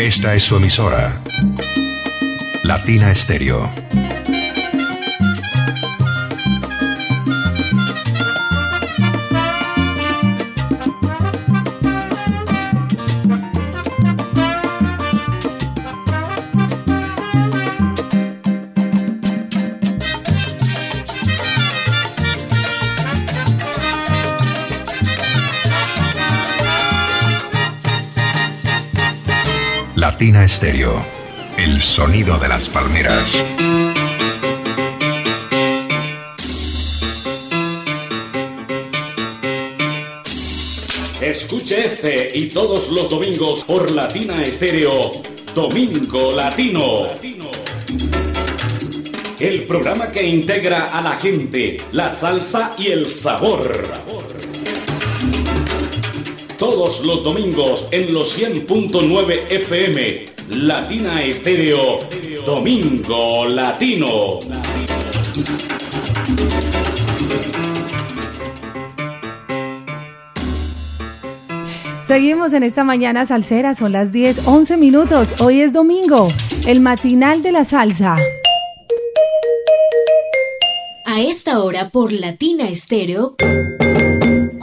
Esta es su emisora. Latina Estéreo. Latina Estéreo. El sonido de las palmeras. Escuche este y todos los domingos por Latina Estéreo. Domingo Latino. El programa que integra a la gente, la salsa y el sabor. Todos los domingos en los 100.9 FM, Latina Estéreo, Domingo Latino. Seguimos en esta mañana salsera, son las 10, 11 minutos. Hoy es domingo, el matinal de la salsa. A esta hora por Latina Estéreo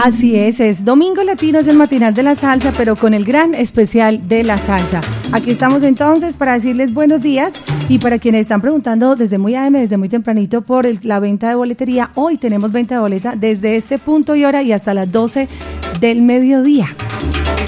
Así es, es Domingo Latino, es el matinal de la salsa, pero con el gran especial de la salsa. Aquí estamos entonces para decirles buenos días y para quienes están preguntando desde muy AM, desde muy tempranito por la venta de boletería, hoy tenemos venta de boleta desde este punto y hora y hasta las 12 del mediodía.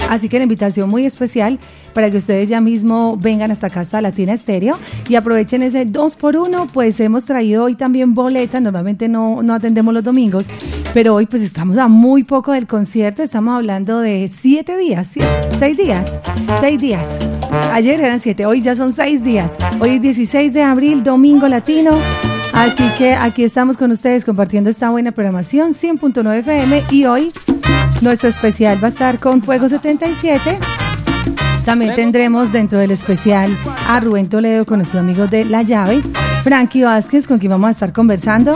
Así que la invitación muy especial para que ustedes ya mismo vengan hasta acá, hasta Latina Estéreo, y aprovechen ese 2 por 1 pues hemos traído hoy también boletas, normalmente no, no atendemos los domingos, pero hoy pues estamos a muy poco del concierto, estamos hablando de 7 días, 6 días, 6 días. Ayer eran 7, hoy ya son 6 días. Hoy es 16 de abril, domingo latino. Así que aquí estamos con ustedes compartiendo esta buena programación 100.9 FM y hoy nuestro especial va a estar con Fuego 77 también tendremos dentro del especial a Rubén Toledo con nuestros amigos de La Llave, Frankie Vázquez con quien vamos a estar conversando.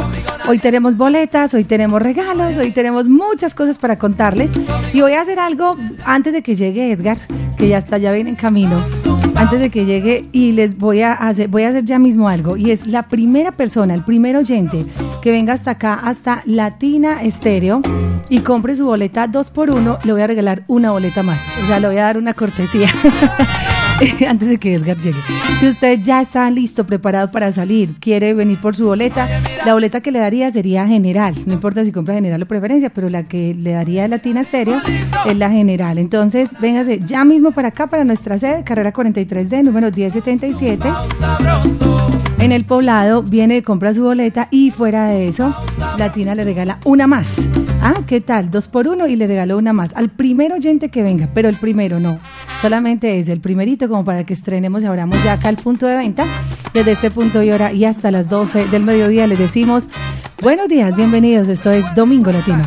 Hoy tenemos boletas, hoy tenemos regalos, hoy tenemos muchas cosas para contarles. Y voy a hacer algo antes de que llegue Edgar, que ya está, ya viene en camino. Antes de que llegue y les voy a hacer, voy a hacer ya mismo algo. Y es la primera persona, el primer oyente que venga hasta acá, hasta Latina Estéreo y compre su boleta dos por uno, le voy a regalar una boleta más. O sea, le voy a dar una cortesía. antes de que Edgar llegue. Si usted ya está listo, preparado para salir, quiere venir por su boleta, la boleta que le daría sería general. No importa si compra general o preferencia, pero la que le daría Latina Estéreo es la general. Entonces, véngase ya mismo para acá, para nuestra sede, carrera 43D, número 1077. En el poblado viene, compra su boleta y fuera de eso, Latina le regala una más. Ah, ¿qué tal? Dos por uno y le regaló una más. Al primer oyente que venga, pero el primero no. Solamente es el primerito como para que estrenemos y abramos ya acá el punto de venta. Desde este punto y hora y hasta las 12 del mediodía les decimos buenos días, bienvenidos. Esto es Domingo Latino.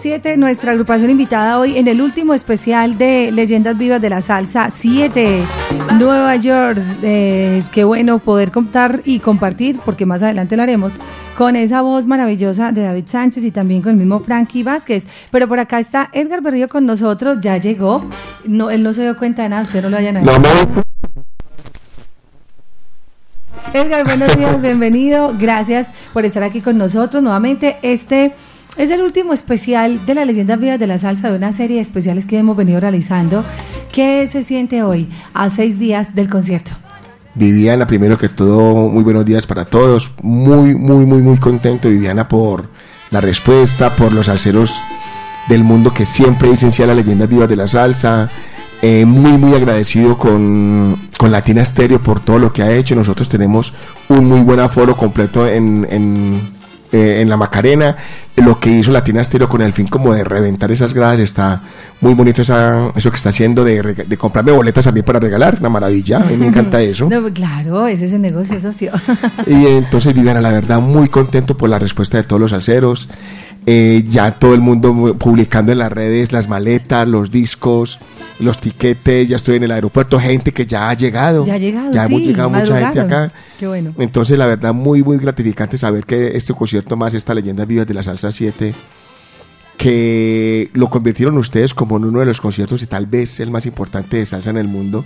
77, nuestra agrupación invitada hoy en el último especial de Leyendas Vivas de la Salsa 7, Nueva York. Eh, qué bueno poder contar y compartir, porque más adelante lo haremos, con esa voz maravillosa de David Sánchez y también con el mismo Frankie Vázquez. Pero por acá está Edgar Berrío con nosotros, ya llegó. No, él no se dio cuenta de nada, usted no lo haya nadie. Edgar, buenos días, bienvenido. Gracias por estar aquí con nosotros nuevamente. Este es el último especial de la leyenda vivas de la salsa de una serie de especiales que hemos venido realizando. ¿Qué se siente hoy a seis días del concierto? Viviana, primero que todo, muy buenos días para todos. Muy, muy, muy, muy contento, Viviana, por la respuesta, por los salseros del mundo que siempre dicen sí a las leyendas vivas de la salsa. Eh, muy, muy agradecido con, con, Latina Stereo por todo lo que ha hecho. Nosotros tenemos un muy buen aforo completo en, eh, en la Macarena lo que hizo Latina Stereo con el fin como de reventar esas gradas está muy bonito esa, eso que está haciendo de, comprarme boletas también para regalar, una maravilla, a mí me encanta eso. claro, ese es el negocio socio. y entonces Viviana, la verdad, muy contento por la respuesta de todos los aceros, eh, ya todo el mundo publicando en las redes las maletas, los discos, los tiquetes, ya estoy en el aeropuerto, gente que ya ha llegado. Ya ha llegado, Ya hemos llegado mucha gente acá. Qué bueno. Entonces, la verdad, muy, muy gratificante saber que este concierto más, esta leyenda viva de la salsa 7, que lo convirtieron ustedes como en uno de los conciertos y tal vez el más importante de salsa en el mundo,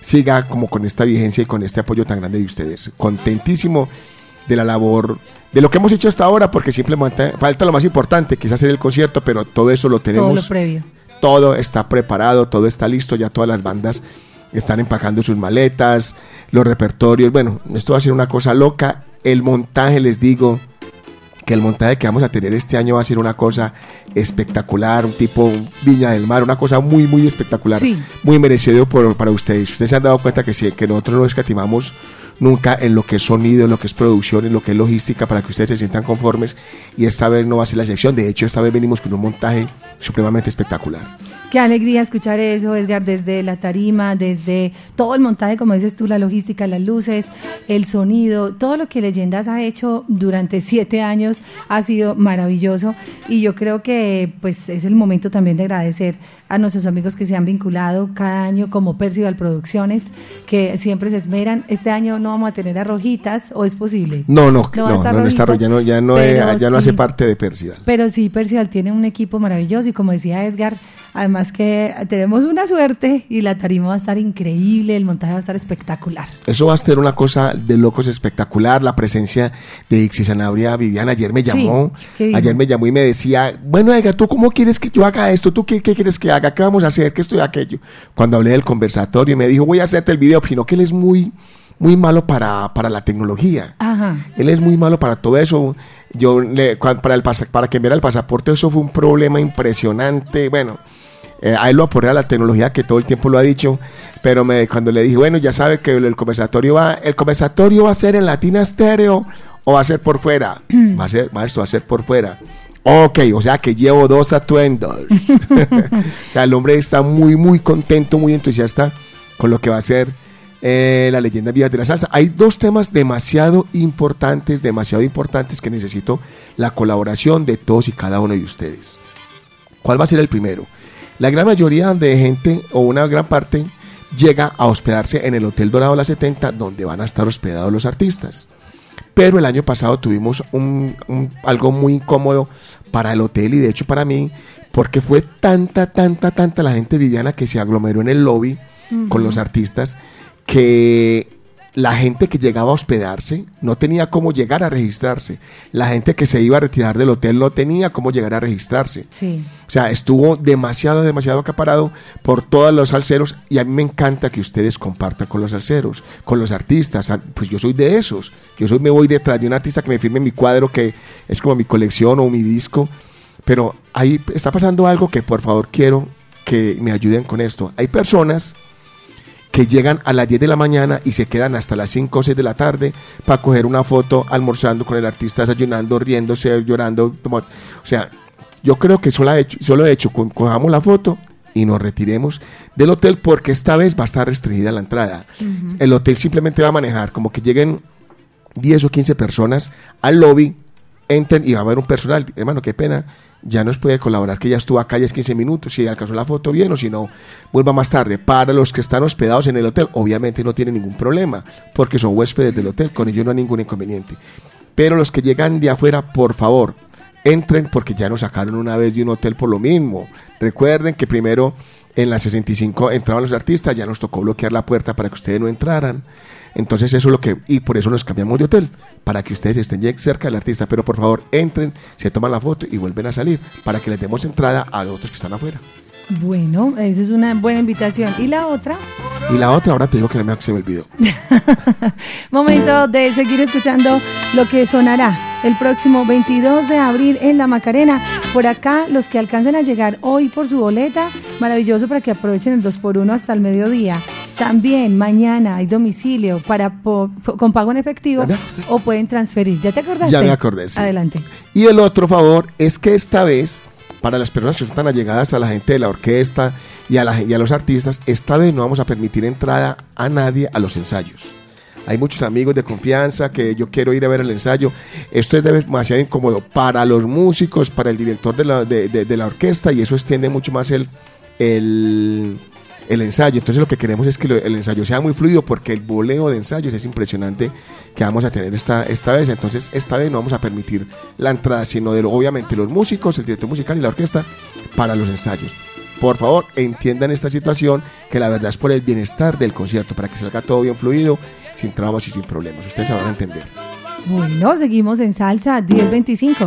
siga como con esta vigencia y con este apoyo tan grande de ustedes. Contentísimo de la labor de lo que hemos hecho hasta ahora, porque simplemente falta lo más importante, quizás hacer el concierto, pero todo eso lo tenemos. Todo lo previo. Todo está preparado, todo está listo, ya todas las bandas están empacando sus maletas, los repertorios. Bueno, esto va a ser una cosa loca. El montaje, les digo, que el montaje que vamos a tener este año va a ser una cosa espectacular, un tipo Viña del Mar, una cosa muy, muy espectacular, muy merecido por, para ustedes. Ustedes se han dado cuenta que, sí, que nosotros no escatimamos nunca en lo que es sonido, en lo que es producción, en lo que es logística, para que ustedes se sientan conformes. Y esta vez no va a ser la excepción. De hecho, esta vez venimos con un montaje supremamente espectacular. Qué alegría escuchar eso, Edgar, desde la tarima, desde todo el montaje, como dices tú, la logística, las luces, el sonido, todo lo que Leyendas ha hecho durante siete años ha sido maravilloso y yo creo que pues es el momento también de agradecer a nuestros amigos que se han vinculado cada año como Percival Producciones, que siempre se esmeran. Este año no vamos a tener a Rojitas, ¿o es posible? No, no, no, no, no, está, ya no, ya no, ya no hace parte de Percival. Pero sí, Percival tiene un equipo maravilloso y como decía Edgar, Además que tenemos una suerte y la tarima va a estar increíble, el montaje va a estar espectacular. Eso va a ser una cosa de locos espectacular, la presencia de Ixi Sanabria Viviana ayer me llamó, ayer me llamó y me decía, bueno Edgar, ¿tú cómo quieres que yo haga esto? ¿Tú qué, quieres que haga? ¿Qué vamos a hacer? ¿Qué estoy aquello? Cuando hablé del conversatorio me dijo, voy a hacerte el video, sino que él es muy muy malo para, para la tecnología. Ajá. Él es muy malo para todo eso. Yo le, para, el, para que enviara el pasaporte eso fue un problema impresionante. Bueno, eh, a él lo aporrea la tecnología que todo el tiempo lo ha dicho, pero me, cuando le dije, bueno, ya sabe que el, conversatorio va, el conversatorio va a ser en latina estéreo o va a ser por fuera. va a ser, maestro, va a ser por fuera. Ok, o sea que llevo dos atuendos. o sea, el hombre está muy, muy contento, muy entusiasta con lo que va a ser eh, la leyenda viva de la salsa. Hay dos temas demasiado importantes, demasiado importantes que necesito la colaboración de todos y cada uno de ustedes. ¿Cuál va a ser el primero? La gran mayoría de gente, o una gran parte, llega a hospedarse en el Hotel Dorado La 70, donde van a estar hospedados los artistas. Pero el año pasado tuvimos un, algo muy incómodo para el hotel y de hecho para mí, porque fue tanta, tanta, tanta la gente viviana que se aglomeró en el lobby con los artistas que la gente que llegaba a hospedarse no tenía cómo llegar a registrarse. La gente que se iba a retirar del hotel no tenía cómo llegar a registrarse. Sí. O sea, estuvo demasiado, demasiado acaparado por todos los salseros y a mí me encanta que ustedes compartan con los salseros, con los artistas. Ah, pues yo soy de esos. Yo soy, me voy detrás de un artista que me firme mi cuadro, que es como mi colección o mi disco. Pero ahí está pasando algo que por favor quiero que me ayuden con esto. Hay personas que llegan a las 10 de la mañana y se quedan hasta las 5 o 6 de la tarde para coger una foto almorzando con el artista, desayunando, riéndose, llorando. O sea, yo creo que solo, he hecho, solo he hecho, cojamos la foto y nos retiremos del hotel porque esta vez va a estar restringida la entrada. El hotel simplemente va a manejar como que lleguen 10 o 15 personas al lobby, entren y va a haber un personal. Hermano, qué pena ya nos puede colaborar que ya estuvo acá ya es 15 minutos, si alcanzó la foto bien o si no, vuelva más tarde. Para los que están hospedados en el hotel, obviamente no tienen ningún problema, porque son huéspedes del hotel, con ellos no hay ningún inconveniente. Pero los que llegan de afuera, por favor, entren porque ya nos sacaron una vez de un hotel por lo mismo. Recuerden que primero en la 65 entraban los artistas, ya nos tocó bloquear la puerta para que ustedes no entraran. Entonces eso es lo que, y por eso nos cambiamos de hotel, para que ustedes estén cerca del artista, pero por favor entren, se toman la foto y vuelven a salir, para que les demos entrada a los otros que están afuera. Bueno, esa es una buena invitación. ¿Y la otra? Y la otra, ahora te digo que no me se me olvidó. Momento de seguir escuchando lo que sonará el próximo 22 de abril en La Macarena. Por acá, los que alcancen a llegar hoy por su boleta, maravilloso para que aprovechen el 2x1 hasta el mediodía. También mañana hay domicilio para con pago en efectivo o pueden transferir. ¿Ya te acordaste? Ya me acordé. Adelante. Y el otro favor es que esta vez, para las personas que son tan allegadas a la gente de la orquesta y a, la, y a los artistas, esta vez no vamos a permitir entrada a nadie a los ensayos. Hay muchos amigos de confianza que yo quiero ir a ver el ensayo. Esto es demasiado incómodo para los músicos, para el director de la, de la orquesta y eso extiende mucho más el, el, el ensayo. Entonces lo que queremos es que el ensayo sea muy fluido porque el boleo de ensayos es impresionante que vamos a tener esta, esta vez. Entonces esta vez no vamos a permitir la entrada, sino de obviamente los músicos, el director musical y la orquesta para los ensayos. Por favor, entiendan esta situación, que la verdad es por el bienestar del concierto, para que salga todo bien fluido, sin traumas y sin problemas. Ustedes sabrán entender. Bueno, seguimos en salsa 1025.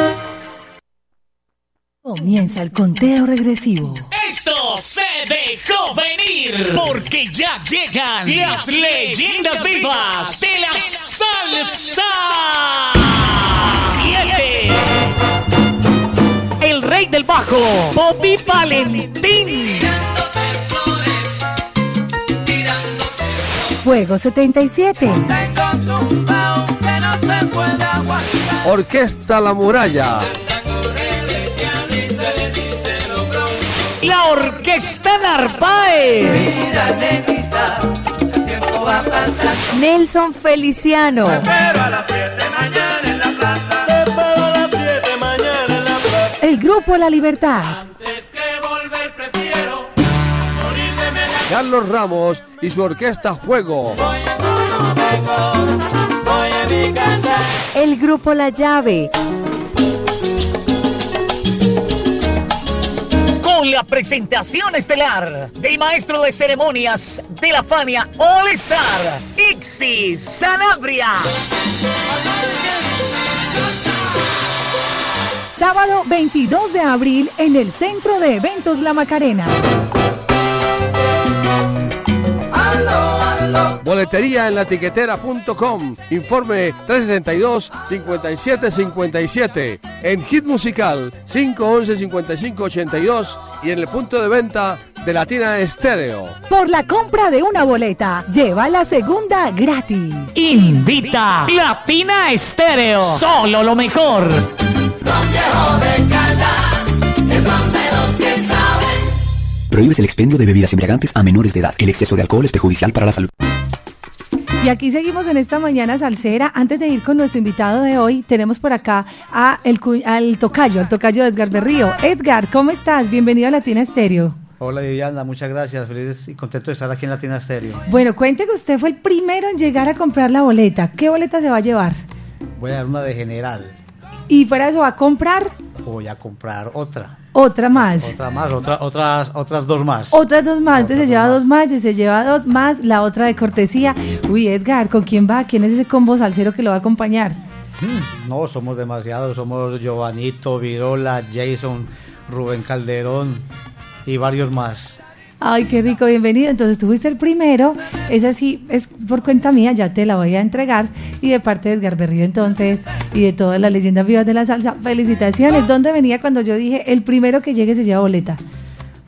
Comienza el conteo regresivo. Esto se dejó venir porque ya llegan las leyendas vivas de la salsa. Siete. El rey del bajo, Bobby Valentín. Fuego 77. Orquesta La Muralla. La Orquesta Narváez. Nelson Feliciano. El grupo La Libertad. Carlos Ramos y su orquesta Juego. El grupo La Llave. La presentación estelar del maestro de ceremonias de la Fania All Star, Ixi Sanabria. Sábado 22 de abril en el Centro de Eventos La Macarena. Boletería en latiquetera.com. Informe 362-5757. En Hit Musical 511-5582 y en el punto de venta de Latina Estéreo. Por la compra de una boleta, lleva la segunda gratis. Invita Latina Estéreo. Solo lo mejor. Prohíbes el expendio de bebidas embriagantes a menores de edad. El exceso de alcohol es perjudicial para la salud. Y aquí seguimos en esta mañana salsera. Antes de ir con nuestro invitado de hoy, tenemos por acá a el, al tocayo, al tocayo Edgar Berrío. Edgar, ¿cómo estás? Bienvenido a Latina Estéreo. Hola Viviana, muchas gracias. Feliz y contento de estar aquí en Latina Stereo. Bueno, cuente que usted fue el primero en llegar a comprar la boleta. ¿Qué boleta se va a llevar? Voy a dar una de general. Y fuera de eso, va a comprar Voy a comprar otra. Otra más. Otra más, otra, otras, otras dos más. Otras dos más, entonces se lleva dos más, se lleva dos más, la otra de cortesía. Uy, Edgar, ¿con quién va? ¿Quién es ese combo salsero que lo va a acompañar? Mm, No, somos demasiados. Somos Giovanito, Virola, Jason, Rubén Calderón y varios más. Ay, qué rico, bienvenido. Entonces tú fuiste el primero. Es así, es por cuenta mía, ya te la voy a entregar. Y de parte de Edgar Berrío, entonces, y de todas las leyendas vivas de la salsa, felicitaciones. ¿Dónde venía cuando yo dije el primero que llegue se lleva boleta?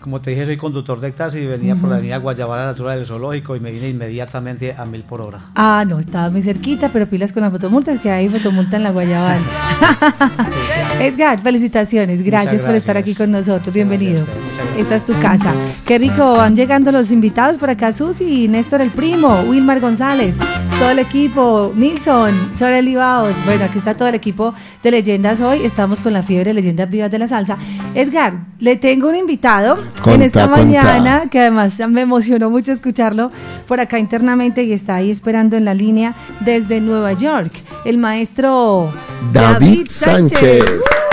Como te dije, soy conductor de taxi y venía por la avenida Guayabara Natural del Zoológico y me vine inmediatamente a mil por hora. Ah, no, estaba muy cerquita, pero pilas con las fotomultas, que hay fotomulta en la Guayabal. Edgar, felicitaciones. Gracias, por estar aquí con nosotros. Bienvenido. Esta es tu casa. Qué rico, van llegando los invitados por acá, Susi, Néstor el Primo, Wilmar González, todo el equipo, Nilson, Sorel Ibaos. Bueno, aquí está todo el equipo de leyendas hoy. Estamos con la fiebre de leyendas vivas de la salsa. Edgar, le tengo un invitado en esta conta. mañana que además me emocionó mucho escucharlo por acá internamente y está ahí esperando en la línea desde Nueva York, el maestro David Sánchez. ¡Uh!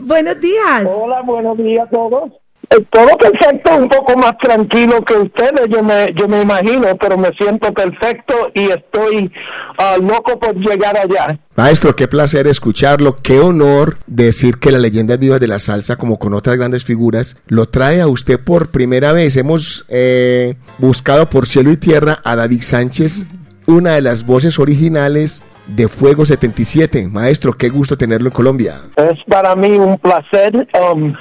Buenos días. Hola, buenos días a todos. Eh, Todo perfecto, un poco más tranquilo que ustedes, yo me, yo me imagino, pero me siento perfecto y estoy ah, loco por llegar allá. Maestro, qué placer escucharlo, qué honor decir que la leyenda viva de la salsa, como con otras grandes figuras, lo trae a usted por primera vez. Hemos eh, buscado por cielo y tierra a David Sánchez, una de las voces originales de Fuego 77. Maestro, qué gusto tenerlo en Colombia. Es para mí un placer. um,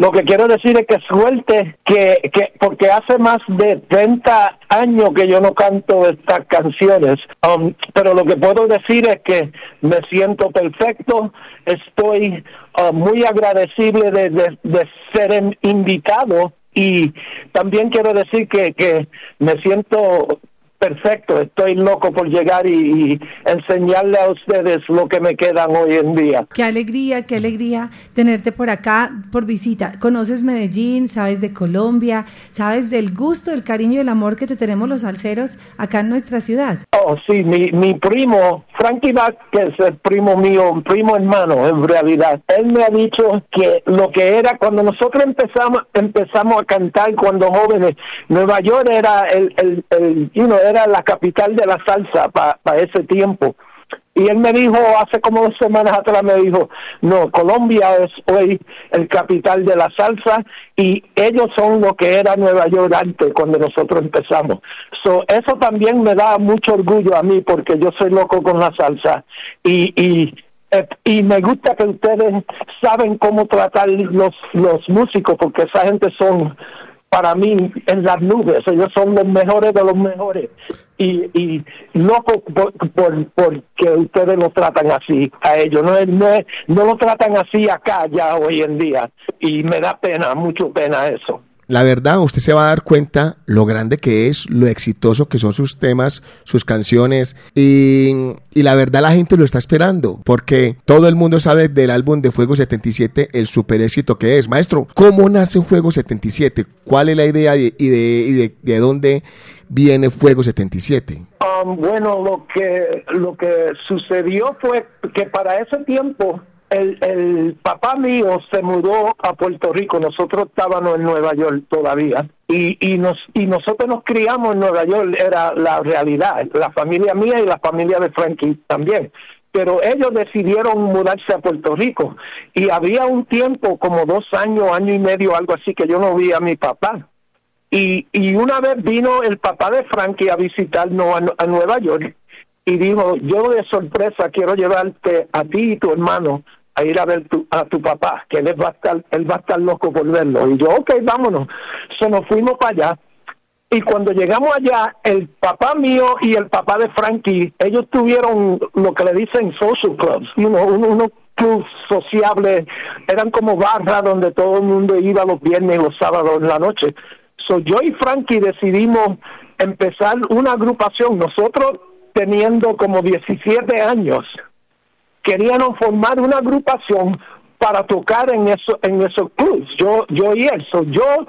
lo que quiero decir es que suerte que, que porque hace más de 30 años que yo no canto estas canciones, um, pero lo que puedo decir es que me siento perfecto, estoy uh, muy agradecible de, de- de ser invitado. Y también quiero decir que, que me siento perfecto, estoy loco por llegar y, y, enseñarle a ustedes lo que me quedan hoy en día. Qué alegría, qué alegría tenerte por acá, por visita. Conoces Medellín, sabes de Colombia, sabes del gusto, el cariño y el amor que te tenemos los salseros acá en nuestra ciudad. Oh, sí, mi, mi primo, Frankie es el primo mío, primo hermano en realidad, él me ha dicho que lo que era cuando nosotros empezamos empezamos a cantar cuando jóvenes, Nueva York era el, el, el you know, era la capital de la salsa para ese tiempo. Y él me dijo, hace como dos semanas atrás, me dijo, no, Colombia es hoy el capital de la salsa y ellos son lo que era Nueva York antes, cuando nosotros empezamos. So, eso también me da mucho orgullo a mí, porque yo soy loco con la salsa. Y, y, y me gusta que ustedes saben cómo tratar los, los músicos, porque esa gente son para mí en las nubes, ellos son los mejores de los mejores. Y, y loco por, por, por que ustedes lo tratan así a ellos, no, no, no lo tratan así acá ya hoy en día. Y me da pena, mucho pena eso la verdad, usted se va a dar cuenta lo grande que es, lo exitoso que son sus temas, sus canciones. Y, y, la verdad, la gente lo está esperando. Porque todo el mundo sabe del álbum de Fuego 77, el super éxito que es. Maestro, ¿cómo nace Fuego 77? ¿Cuál es la idea y de, y de, de dónde viene Fuego 77? Um, bueno, lo que, lo que sucedió fue que para ese tiempo el, el papá mío se mudó a Puerto Rico, nosotros estábamos en Nueva York todavía. Y, y, nos, y nosotros nos criamos en Nueva York, era la realidad, la familia mía y la familia de Frankie también. Pero ellos decidieron mudarse a Puerto Rico. Y había un tiempo, como dos años, año y medio, algo así, que yo no vi a mi papá. Y, y una vez vino el papá de Frankie a visitarnos a, a Nueva York y dijo, yo de sorpresa quiero llevarte a ti y tu hermano ir a ver tu, a tu papá, que él va a estar, él va a estar loco por verlo. Y yo, ok, vámonos. Se nos fuimos para allá. Y cuando llegamos allá, el papá mío y el papá de Frankie, ellos tuvieron lo que le dicen social clubs, you know, unos clubs sociables, eran como barras donde todo el mundo iba los viernes y los sábados en la noche. So, yo y Frankie decidimos empezar una agrupación, nosotros teniendo como 17 años, querían formar una agrupación para tocar en eso en esos clubs. Yo yo y eso, yo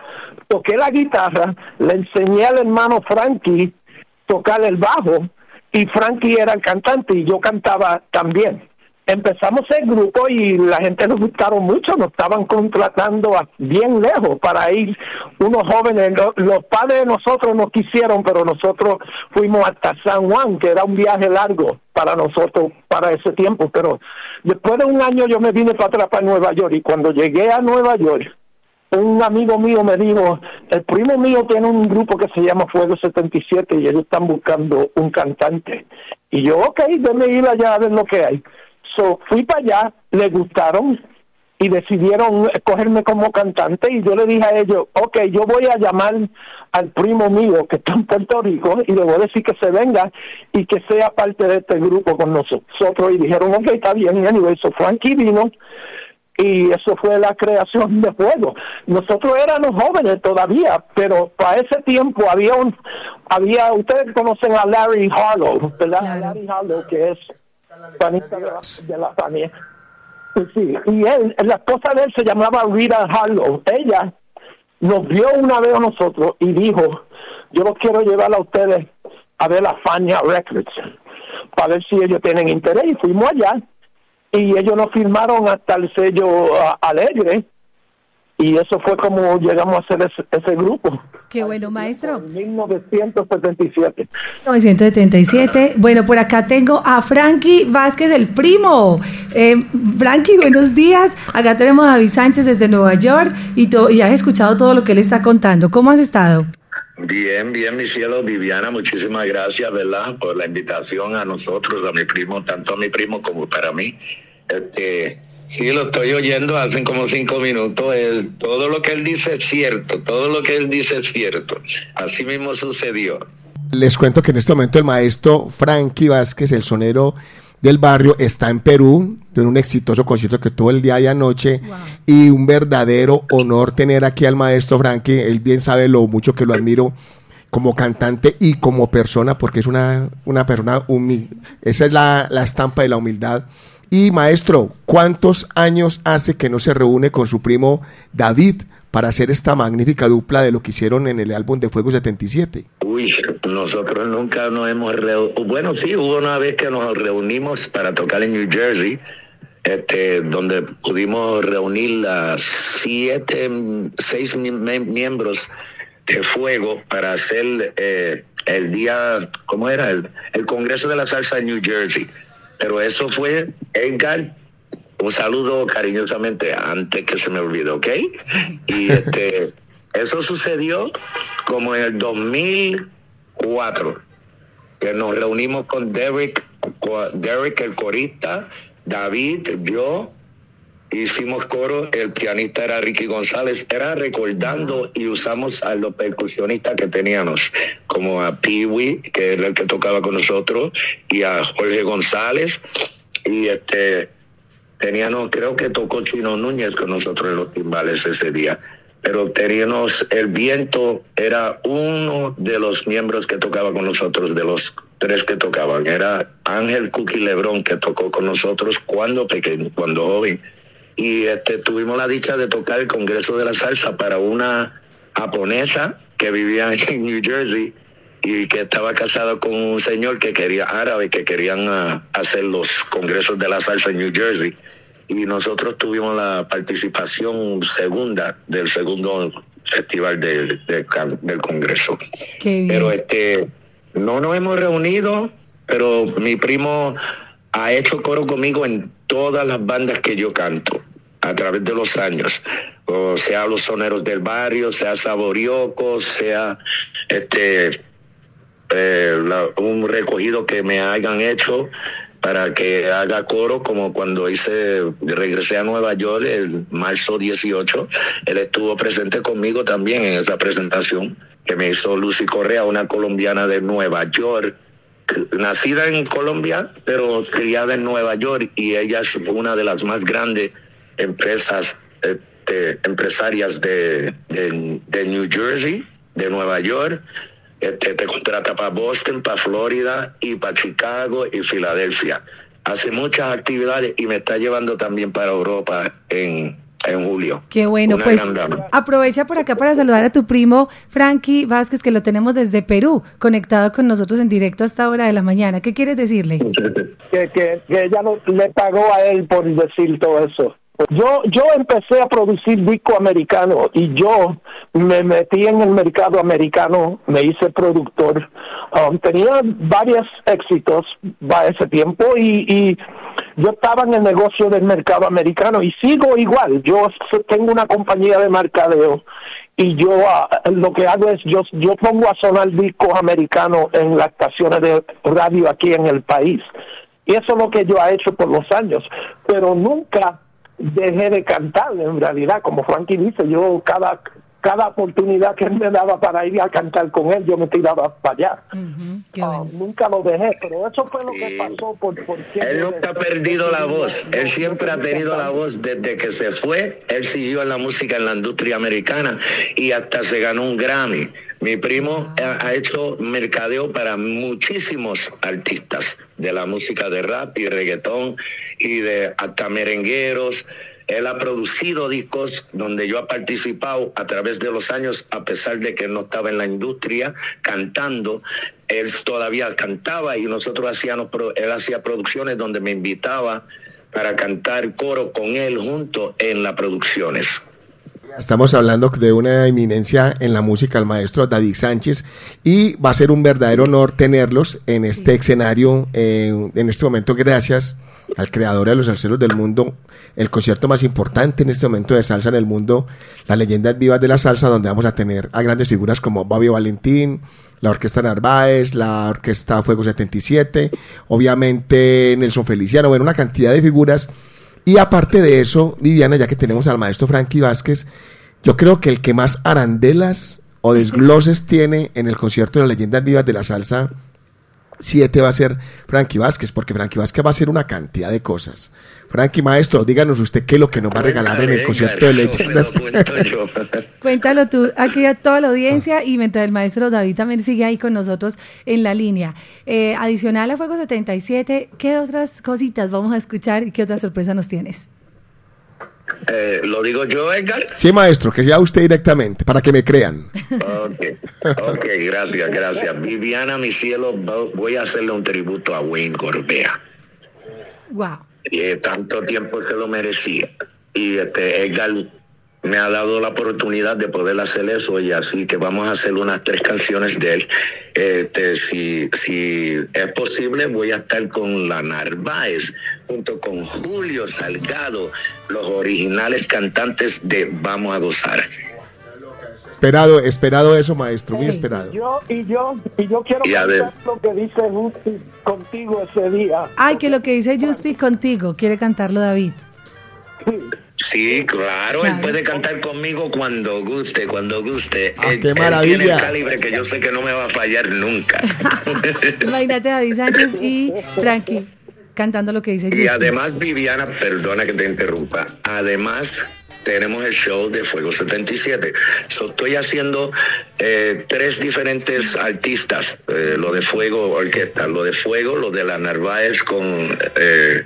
toqué la guitarra, le enseñé al hermano Frankie tocar el bajo y Frankie era el cantante y yo cantaba también empezamos el grupo y la gente nos gustaron mucho, nos estaban contratando bien lejos para ir unos jóvenes, los, padres de nosotros nos quisieron, pero nosotros fuimos hasta San Juan, que era un viaje largo para nosotros para ese tiempo, pero después de un año yo me vine para atrás para Nueva York y cuando llegué a Nueva York, un amigo mío me dijo, el primo mío tiene un grupo que se llama Fuego 77 y ellos están buscando un cantante. Y yo, ok, déme ir allá a ver lo que hay. So, fui para allá, le gustaron y decidieron escogerme como cantante y yo le dije a ellos, ok, yo voy a llamar al primo mío que está en Puerto Rico y le voy a decir que se venga y que sea parte de este grupo con nosotros. Y dijeron, ok, está bien. Y anyway, so Frankie vino y eso fue la creación de Fuego. Nosotros éramos jóvenes todavía, pero para ese tiempo había un, había, ustedes conocen a Larry Harlow, ¿verdad? Larry Harlow, que es de la, de familia. Sí, y él, la esposa de él se llamaba Rita Harlow. Ella nos vio una vez a nosotros y dijo, yo los quiero llevar a ustedes a ver la Fania Records para ver si ellos tienen interés. Y fuimos allá y ellos nos firmaron hasta el sello uh, Alegre y eso fue como llegamos a hacer ese, ese grupo. Qué bueno, maestro. En 1977. 1977. Bueno, por acá tengo a Frankie Vázquez, el primo. Eh, Frankie, buenos días. Acá tenemos a David Sánchez desde Nueva York y, y has escuchado todo lo que él está contando. ¿Cómo has estado? Bien, bien, mi cielo, Viviana, muchísimas gracias, ¿verdad? Por la invitación a nosotros, a mi primo, tanto a mi primo como para mí. Este, Sí, lo estoy oyendo hace como cinco minutos. todo lo que él dice es cierto, todo lo que él dice es cierto. Así mismo sucedió. Les cuento que en este momento el maestro Frankie Vázquez, el sonero del barrio, está en Perú, en un exitoso concierto que tuvo el día de anoche y un verdadero honor tener aquí al maestro Frankie. Él bien sabe lo mucho que lo admiro como cantante y como persona, porque es una, una persona humilde. Esa es la, la estampa de la humildad. Y maestro, ¿cuántos años hace que no se reúne con su primo David para hacer esta magnífica dupla de lo que hicieron en el álbum de Fuego 77? Uy, nosotros nunca nos hemos reunido. Bueno, sí, hubo una vez que nos reunimos para tocar en New Jersey, este, donde pudimos reunir a siete, seis miembros de Fuego para hacer eh, el día, ¿cómo era? El, el Congreso de la Salsa en New Jersey. Pero eso fue, Edgar, un saludo cariñosamente antes que se me olvide, ¿ok? Y este, eso sucedió como en el 2004, que nos reunimos con Derek, Derek el corista, David, yo, hicimos coro, el pianista era Ricky González, era recordando y usamos a los percusionistas que teníamos, como a Peewee, que era el que tocaba con nosotros, y a Jorge González, y este teníamos, creo que tocó Chino Núñez con nosotros en los timbales ese día. Pero teníamos, el viento era uno de los miembros que tocaba con nosotros, de los tres que tocaban. Era Ángel Cookie Lebrón que tocó con nosotros cuando pequeño, cuando joven y este, tuvimos la dicha de tocar el Congreso de la Salsa para una japonesa que vivía en New Jersey y que estaba casada con un señor que quería árabe, que querían ah, hacer los congresos de la salsa en New Jersey. Y nosotros tuvimos la participación segunda del segundo festival del congreso. Pero este, no nos hemos reunido, pero mi primo ha hecho coro conmigo en todas las bandas que yo canto a través de los años, o sea los soneros del barrio, sea Saborioco, sea este eh, un recogido que me hayan hecho para que haga coro como cuando hice regresé a Nueva York el marzo 18 él estuvo presente conmigo también en esa presentación que me hizo Lucy Correa una colombiana de Nueva York nacida en Colombia, pero criada en Nueva York y ella es una de las más grandes empresas este, empresarias de, de, New Jersey, de Nueva York. Este, te contrata para Boston, para Florida y para Chicago y Filadelfia. Hace muchas actividades y me está llevando también para Europa en, en julio. Qué bueno, pues aprovecha por acá para saludar a tu primo Frankie Vázquez, que lo tenemos desde Perú, conectado con nosotros en directo a esta hora de la mañana. ¿Qué quieres decirle? que, que, que ella no, le pagó a él por decir todo eso. Yo, yo empecé a producir disco americano y yo me metí en el mercado americano, me hice productor. Um, tenía varios éxitos para ese tiempo y, y yo estaba en el negocio del mercado americano y sigo igual. Yo tengo una compañía de mercadeo y yo ah, lo que hago es yo yo pongo a sonar discos americanos en las estaciones de radio aquí en el país. Y eso es lo que yo he hecho por los años, pero nunca dejé de cantar en realidad, como Frankie dice, yo cada cada oportunidad que él me daba para ir a cantar con él, yo me tiraba para allá. Ah, nunca lo dejé, pero eso fue lo que pasó. Por, él nunca ha perdido la voz, él siempre ha tenido la voz desde que se fue, él siguió en la música en la industria americana y hasta se ganó un Grammy. Mi primo ha hecho mercadeo para muchísimos artistas de la música de rap y reggaetón y de hasta merengueros él ha producido discos donde yo he participado a través de los años, a pesar de que no estaba en la industria cantando. Él todavía cantaba y nosotros hacíamos, él hacía producciones donde me invitaba para cantar coro con él junto en las producciones. Estamos hablando de una eminencia en la música, el maestro David Sánchez, y va a ser un verdadero honor tenerlos en este escenario eh, en este momento. Gracias al creador de los salseros del mundo, el concierto más importante en este momento de salsa en el mundo, las leyendas vivas de la salsa, donde vamos a tener a grandes figuras como Bobby Valentín, la Orquesta Narváez, la Orquesta Fuego 77, obviamente Nelson Feliciano, bueno, una cantidad de figuras. Y aparte de eso, Viviana, ya que tenemos al maestro Frankie Vázquez, yo creo que el que más arandelas o desgloses tiene en el concierto de las leyendas vivas de la salsa 7 va a ser Frankie Vázquez, porque Frankie Vázquez va a hacer una cantidad de cosas. Frankie Maestro, díganos usted qué es lo que nos va a regalar en el concierto de leyendas. Cuéntalo tú aquí a toda la audiencia y mientras el maestro David también sigue ahí con nosotros en la línea. Eh, adicional a Fuego 77, ¿qué otras cositas vamos a escuchar y qué otra sorpresa nos tienes? Eh, ¿Lo digo yo, Edgar? Sí, maestro, que sea usted directamente, para que me crean. Ok, ok, gracias, gracias. Viviana, mi cielo, voy a hacerle un tributo a Wayne Corbea. Wow. Y tanto tiempo se lo merecía. Y este Edgar me ha dado la oportunidad de poder hacer eso y así que vamos a hacer unas tres canciones de él. Este, si, si es posible, voy a estar con la Narváez junto con Julio Salgado, los originales cantantes de Vamos a Gozar. Esperado, esperado eso, maestro, muy esperado. Yo, y yo, y yo quiero Y cantar lo que dice Justi contigo ese día. Ay, que lo que dice Justy contigo, quiere cantarlo David. Sí, claro, Claro. él puede cantar conmigo cuando guste, cuando guste. Ah, Él- qué él maravilla. tiene el calibre que yo sé que no me va a fallar nunca. Imagínate David Sánchez y Frankie cantando lo que dice. Y además, Viviana, perdona que te interrumpa, además tenemos el show de Fuego 77. So, estoy haciendo eh, tres diferentes artistas, eh, lo de Fuego Orquesta, lo de Fuego, lo de la Narváez con eh,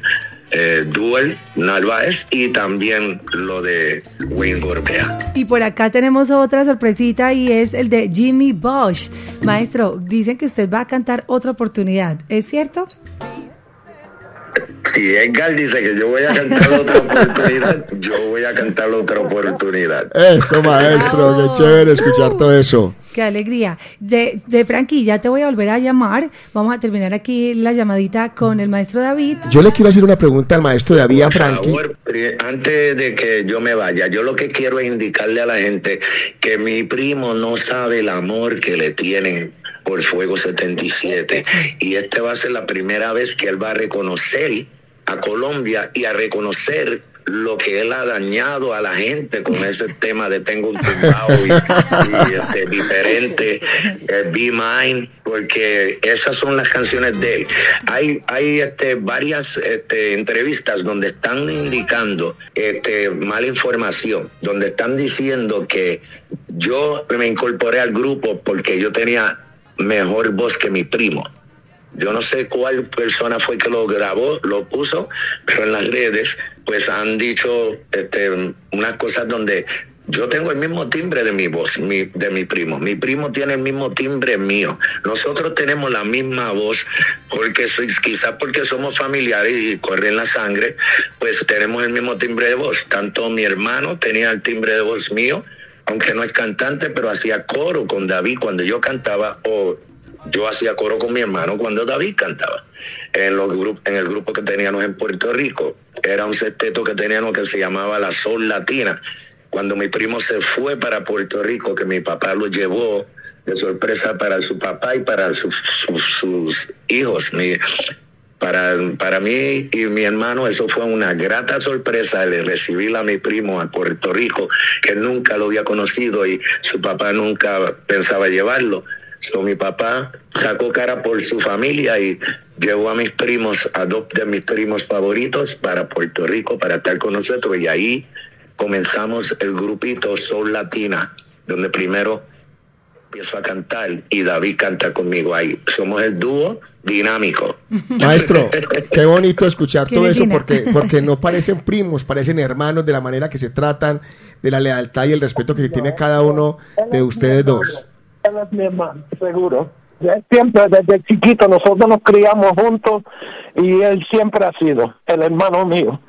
eh, Duel Narváez y también lo de Wayne Gorbea. Y por acá tenemos otra sorpresita y es el de Jimmy Bosch. Maestro, dicen que usted va a cantar otra oportunidad, ¿es cierto? Si Edgar dice que yo voy a cantar otra oportunidad, yo voy a cantar otra oportunidad. Eso, maestro, qué chévere escuchar todo eso. Qué alegría. De, de Frankie, ya te voy a volver a llamar. Vamos a terminar aquí la llamadita con el maestro David. Yo le quiero hacer una pregunta al maestro David a Frankie. favor, antes de que yo me vaya, yo lo que quiero es indicarle a la gente que mi primo no sabe el amor que le tienen por Fuego 77 y esta va a ser la primera vez que él va a reconocer a Colombia y a reconocer lo que él ha dañado a la gente con ese tema de tengo un tumbao y, y, este, diferente, eh, Be Mine, porque esas son las canciones de él. Hay, hay este, varias este, entrevistas donde están indicando este, mala información, donde están diciendo que yo me incorporé al grupo porque yo tenía mejor voz que mi primo. Yo no sé cuál persona fue que lo grabó, lo puso, pero en las redes pues han dicho este, unas cosas donde yo tengo el mismo timbre de mi voz, mi- de mi primo. Mi primo tiene el mismo timbre mío. Nosotros tenemos la misma voz porque quizás porque somos familiares y corre en la sangre, pues tenemos el mismo timbre de voz. Tanto mi hermano tenía el timbre de voz mío, aunque no es cantante, pero hacía coro con David cuando yo cantaba o yo hacía coro con mi hermano cuando David cantaba. En, los en el grupo que teníamos en Puerto Rico, era un sexteto que teníamos que se llamaba La Sol Latina. Cuando mi primo se fue para Puerto Rico, que mi papá lo llevó de sorpresa para su papá y para sus hijos. Mi- para, para mí y mi hermano eso fue una grata sorpresa el recibir a mi primo a Puerto Rico, que nunca lo había conocido y su papá nunca pensaba llevarlo. So, mi papá sacó cara por su familia y llevó a mis primos, a dos de mis primos favoritos para Puerto Rico para estar con nosotros y ahí comenzamos el grupito Soul Latina, donde primero empiezo a cantar y David canta conmigo ahí. Somos el dúo dinámico. Maestro, qué bonito escuchar Qué todo eso porque, porque no parecen primos, parecen hermanos de la manera que se tratan, de la lealtad y el respeto que tiene cada uno de ustedes dos. Él es mi hermano, seguro. Siempre, desde chiquito, nosotros nos criamos juntos y él siempre ha sido el hermano mío.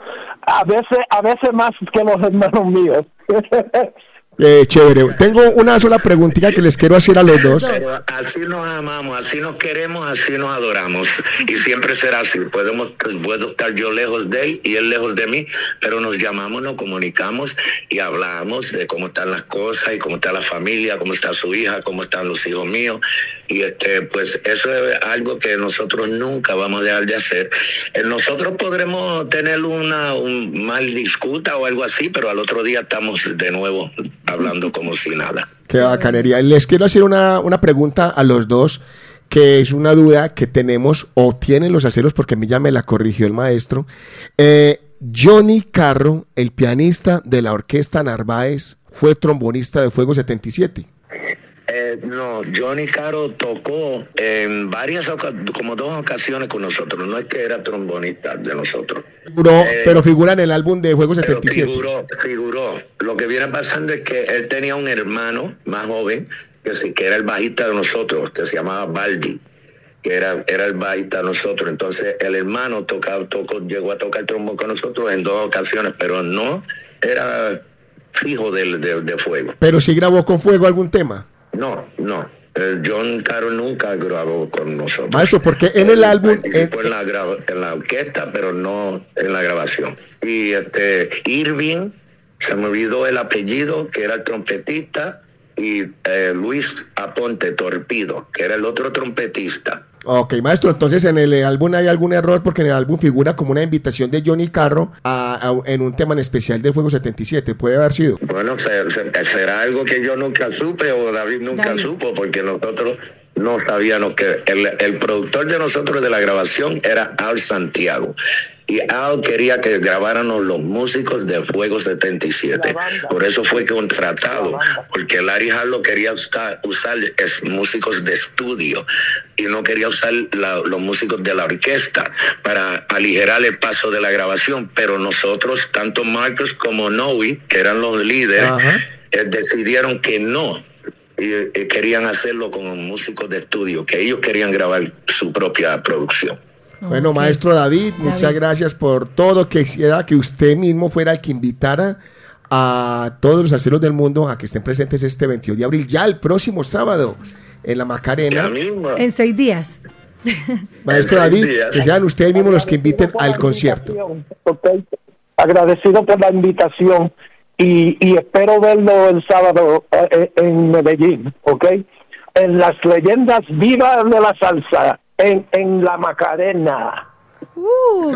A veces, a veces más que los hermanos míos. Eh, chévere. Tengo una sola preguntita que les quiero hacer a los dos. Así nos amamos, así nos queremos, así nos adoramos. Y siempre será así. Podemos, puedo estar yo lejos de él y él lejos de mí, pero nos llamamos, nos comunicamos y hablamos de cómo están las cosas y cómo está la familia, cómo está su hija, cómo están los hijos míos. Y este, pues eso es algo que nosotros nunca vamos a dejar de hacer. Eh, Nosotros podremos tener una un mal discuta o algo así, pero al otro día estamos de nuevo hablando como si nada. Qué bacanería. Les quiero hacer una, una pregunta a los dos, que es una duda que tenemos o tienen los salseros, porque a mí ya me la corrigió el maestro. Eh, Johnny Carro, el pianista de la orquesta Narváez, fue trombonista de Fuego 77. Eh, no, Johnny Caro tocó en varias, como dos ocasiones con nosotros. No es que era trombonista de nosotros. Figuró, Eh, pero figura en el álbum de Fuego 77. Figuró, figuró. Lo que viene pasando es que él tenía un hermano más joven, que, sí, que era el bajista de nosotros, que se llamaba Baldi, que era, era el bajista de nosotros. Entonces el hermano tocaba, tocó, llegó a tocar trombón con nosotros en dos ocasiones, pero no era fijo del- de, de fuego. Pero sí grabó con Fuego algún tema. No, no. El John Carroll nunca grabó con nosotros. Maestro, porque en el álbum... participó en, la en la orquesta, pero no en la grabación. Y este Irving, se me olvidó el apellido, que era el trompetista, y eh, Luis Aponte Torpido, que era el otro trompetista. Ok, maestro, entonces en el álbum hay algún error porque en el álbum figura como una invitación de Johnny Carro a- a- en un tema en especial de Fuego 77. ¿Puede haber sido? Bueno, se- se- será algo que yo nunca supe o David nunca David. supo, porque nosotros no sabíamos que el, el productor de nosotros de la grabación era Al Santiago. Y Al quería que grabáramos los músicos de Fuego 77. Por eso fue contratado, porque Larry Harlow quería usar, usar es- músicos de estudio y no quería usar la- los músicos de la orquesta para aligerar el paso de la grabación. Pero nosotros, tanto Marcos como Noe, que eran los líderes, eh, decidieron que no. Y, querían hacerlo con músicos de estudio, que ellos querían grabar su propia producción. Bueno, maestro David, muchas gracias por todo. Quisiera que usted mismo fuera el que invitara a todos los aceros del mundo a que estén presentes este 22 de abril, ya el próximo sábado, en la Macarena. En seis días. Maestro David, que sean ustedes mismos los que inviten al concierto. Agradecido por la invitación y, y espero verlo el sábado eh, en Medellín, ¿ok? En las leyendas vivas de la salsa, en, en la Macarena. Uh,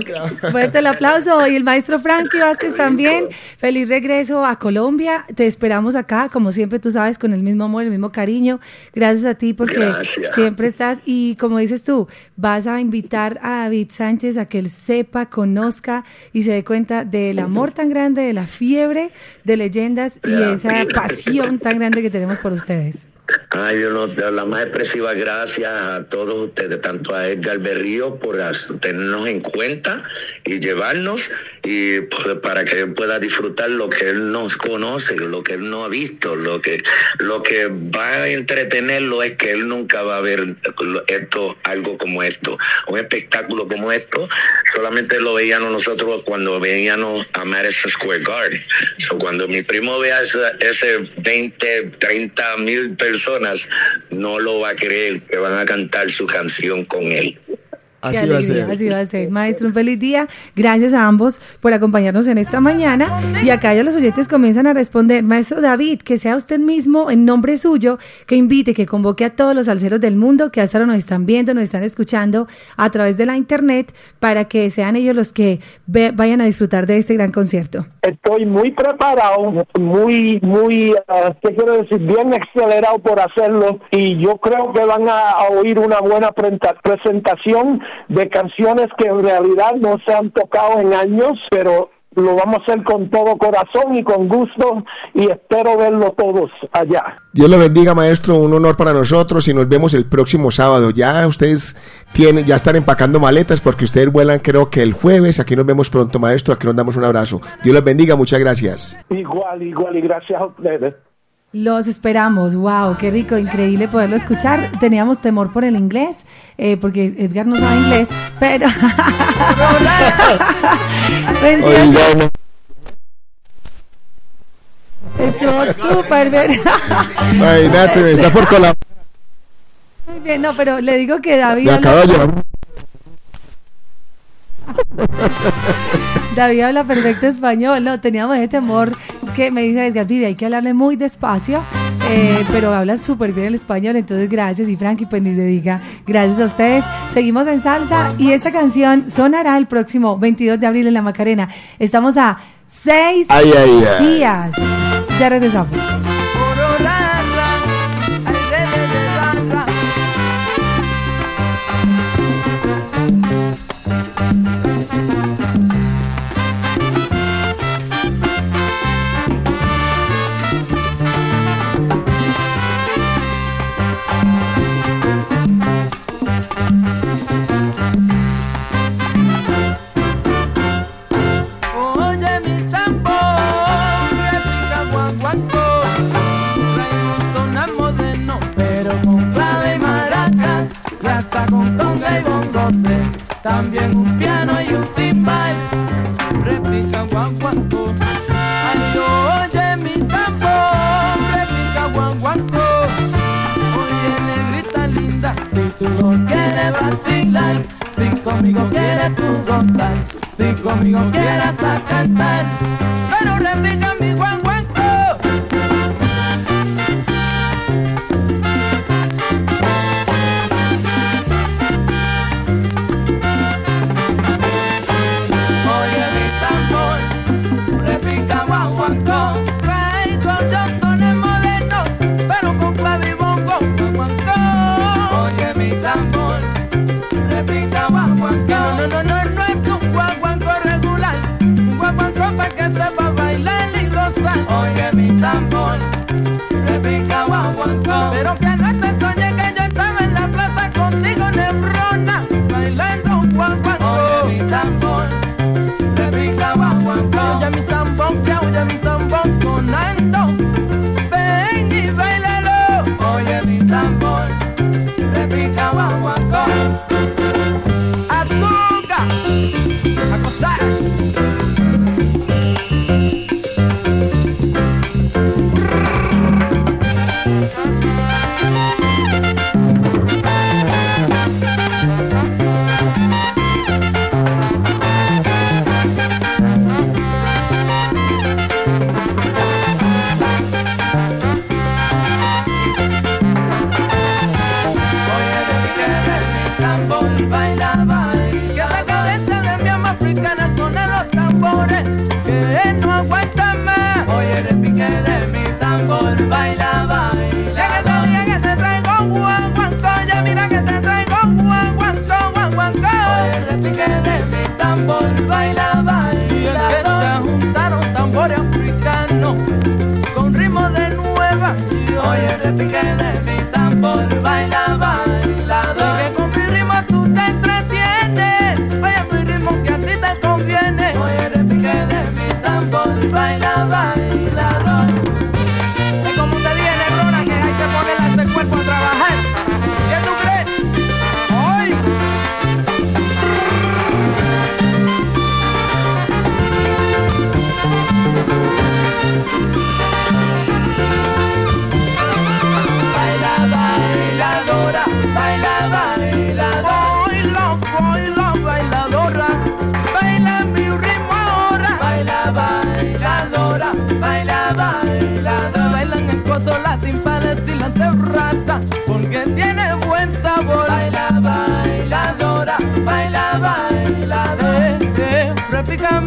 fuerte el aplauso. Y el maestro Frankie Vázquez también. Feliz regreso a Colombia. Te esperamos acá, como siempre, tú sabes, con el mismo amor, el mismo cariño. Gracias a ti porque Gracias. siempre estás. Y como dices tú, vas a invitar a David Sánchez a que él sepa, conozca y se dé cuenta del amor tan grande, de la fiebre de leyendas y esa pasión tan grande que tenemos por ustedes. Ay, Dios no, la más expresiva gracias a todos ustedes, tanto a Edgar Berrío por tenernos en cuenta y llevarnos y para que él pueda disfrutar lo que él nos conoce, lo que él no ha visto, lo que lo que va a entretenerlo es que él nunca va a ver esto, algo como esto, un espectáculo como esto, solamente lo veíamos nosotros cuando veíamos a Madison Square Garden. So, cuando mi primo vea esa- ese 20, 30 mil personas, no lo va a creer que van a cantar su canción con él. Qué alegría, así va a ser. Maestro, un feliz día. Gracias a ambos por acompañarnos en esta mañana. Y acá ya los oyentes comienzan a responder. Maestro David, que sea usted mismo, en nombre suyo, que invite, que convoque a todos los alceros del mundo que hasta ahora nos están viendo, nos están escuchando a través de la internet, para que sean ellos los que ve- vayan a disfrutar de este gran concierto. Estoy muy preparado, muy, muy, ah, ¿qué quiero decir? Bien acelerado por hacerlo y yo creo que van a, a oír una buena presentación de canciones que en realidad no se han tocado en años, pero lo vamos a hacer con todo corazón y con gusto y espero verlo todos allá. Dios lo bendiga, maestro. Un honor para nosotros y nos vemos el próximo sábado. Ya ustedes tienen, ya están empacando maletas porque ustedes vuelan, creo que el jueves. Aquí nos vemos pronto, maestro. Aquí nos damos un abrazo. Dios los bendiga. Muchas gracias. Igual, igual y gracias a ustedes. Los esperamos, wow, qué rico, increíble poderlo escuchar. Teníamos temor por el inglés, eh, porque Edgar no sabe inglés, pero... Estuvo súper bien. Imagínate, está por colaborar. Muy bien, no, pero le digo que David... David habla perfecto español, no, teníamos ese temor que me dice, David, hay que hablarle muy despacio, eh, pero habla súper bien el español, entonces gracias y Frankie, pues ni se diga, gracias a ustedes. Seguimos en salsa y esta canción sonará el próximo 22 de abril en La Macarena. Estamos a seis ay, ay, ay. días. Ya regresamos. también un piano y un timbal, replica guan guanco. Ay, oye mi tambor, replica guan guanco. Oye negrita linda, si tú no quieres vacilar, si conmigo quieres tú gozar, si conmigo quieres hasta cantar, pero replica mi guan.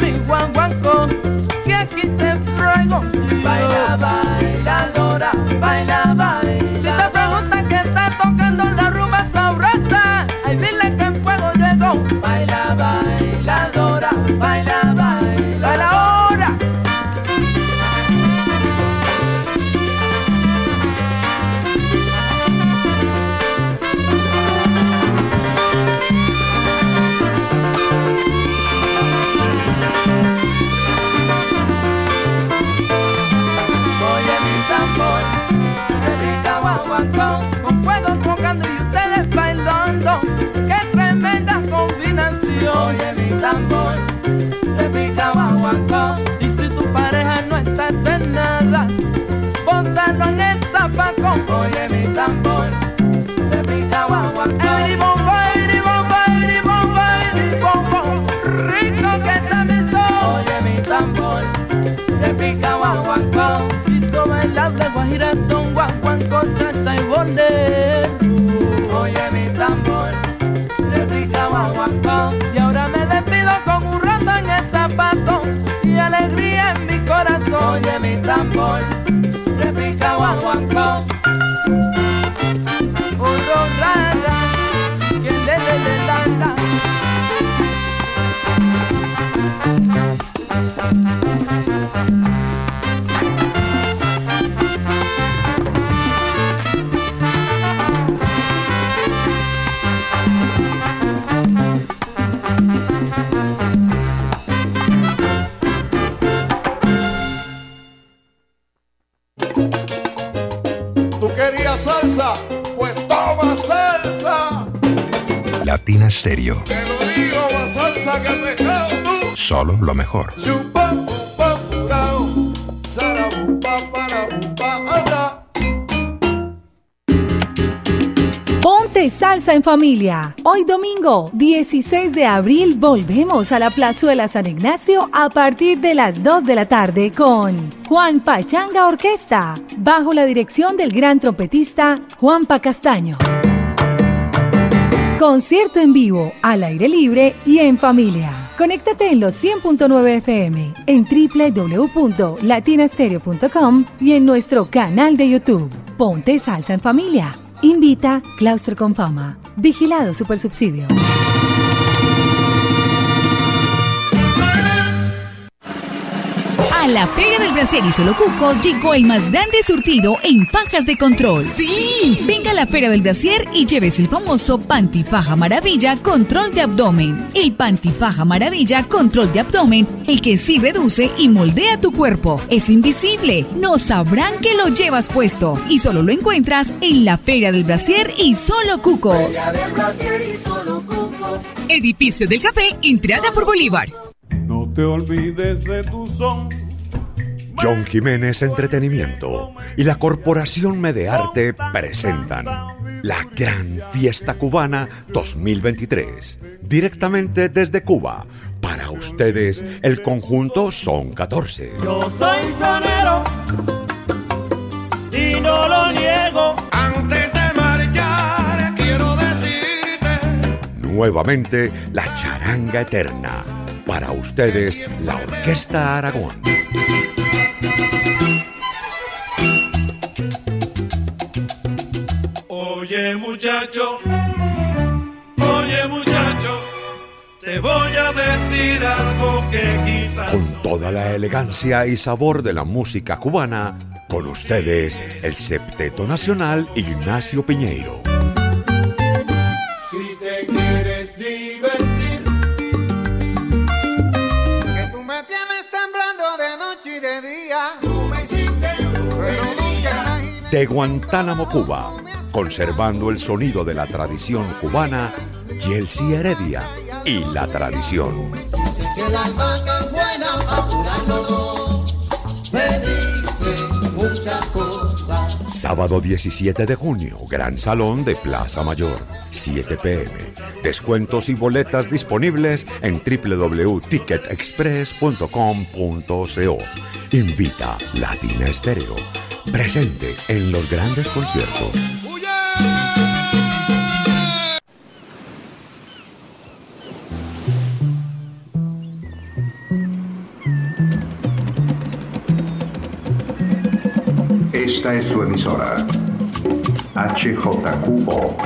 me one Oye mi tambor, repica guaguancó. Y ahora me despido con un rato en el zapato y alegría en mi corazón. Oye mi tambor, repica guaguancó. Te lo digo, más salsa que el pescado tú. Solo lo mejor. Ponte salsa en familia. Hoy domingo, 16 de abril, volvemos a la Plazuela San Ignacio a partir de las 2 de la tarde con Juan Pachanga Orquesta, bajo la dirección del gran trompetista Juanpa Castaño. Concierto en vivo, al aire libre y en familia. Conéctate en los 100.9 FM, en www.latinastereo.com y en nuestro canal de YouTube. Ponte salsa en familia. Invita Claustro con Fama. Vigilado Supersubsidio. A la Feria del Brasier y Solo Cucos llegó el más grande surtido en pajas de control. ¡Sí! Venga a la Feria del Brasier y lleves el famoso Pantifaja Maravilla Control de Abdomen. El Pantifaja Maravilla Control de Abdomen, el que sí reduce y moldea tu cuerpo. Es invisible, no sabrán que lo llevas puesto y solo lo encuentras en la Feria del Brasier y Solo Cucos. Edificio del Café, entrada por Bolívar. No te olvides de tu son. John Jiménez Entretenimiento y la Corporación Medearte presentan la Gran Fiesta Cubana 2023, directamente desde Cuba. Para ustedes, el conjunto son 14. Yo soy sonero y no lo niego. Antes de marchar, quiero decirte. Nuevamente, la Charanga Eterna. Para ustedes, la Orquesta Aragón. Muchacho, oye muchacho, te voy a decir algo que quizás Con toda la elegancia y sabor de la música cubana, con ustedes, el Septeto Nacional Ignacio Piñeiro. Si te quieres divertir. Que tú me tienes temblando de noche y de día. Tú me hiciste pero nunca. De Guantánamo, Cuba, conservando el sonido de la tradición cubana, Yelsi Heredia y la tradición. Dice que la albahaca es buena para curarlo todo. Se dice muchas cosas. Sábado 17 de junio, Gran Salón de Plaza Mayor, 7 pm. Descuentos y boletas disponibles en www.ticketexpress.com.co. Invita Latina Estéreo. Presente en los grandes conciertos. Es su emisora. HJQO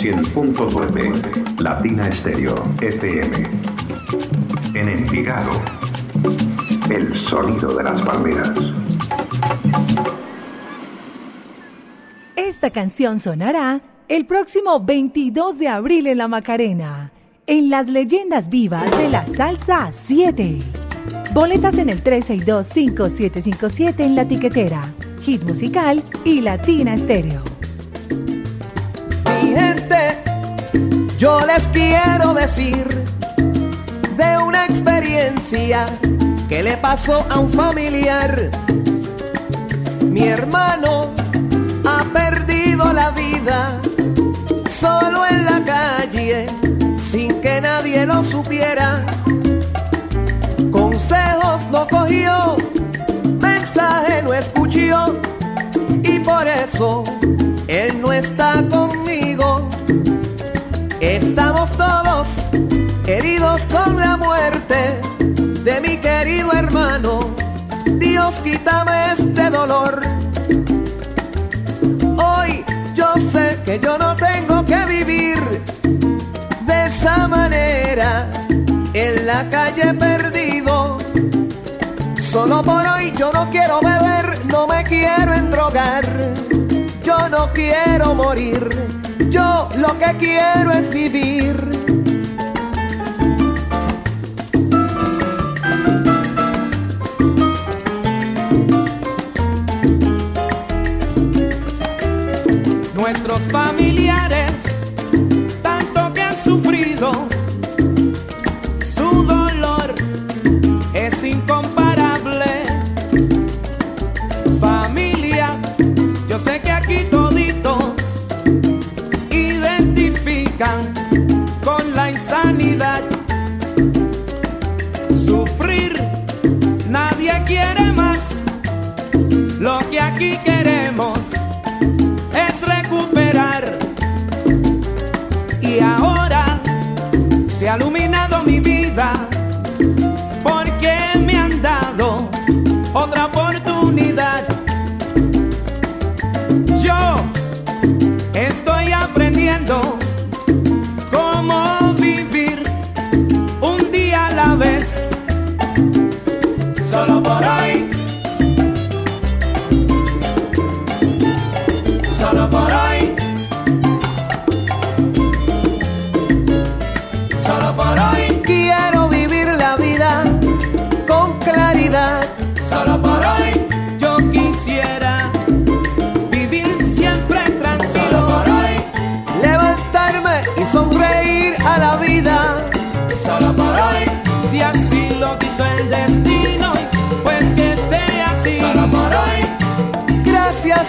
100.9 Latina Estéreo FM. En Envigado. El sonido de las palmeras. Esta canción sonará el próximo 22 de abril en La Macarena, en las leyendas vivas de la salsa 7. Boletas en el 362-5757 en la tiquetera, Hit Musical y Latina Estéreo. Mi gente, yo les quiero decir de una experiencia que le pasó a un familiar. Mi hermano ha perdido la vida solo en la calle sin que nadie lo supiera. Consejos no cogió, mensaje no escuchó él no está conmigo. Estamos todos heridos con la muerte de mi querido hermano. Dios quítame este dolor. Hoy yo sé que yo no tengo que vivir de esa manera en la calle perdido. Solo por hoy yo no quiero beber, no me quiero endrogar. Yo no quiero morir, yo lo que quiero es vivir. Nuestros familiares,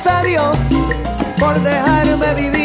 Gracias a Dios por dejarme vivir.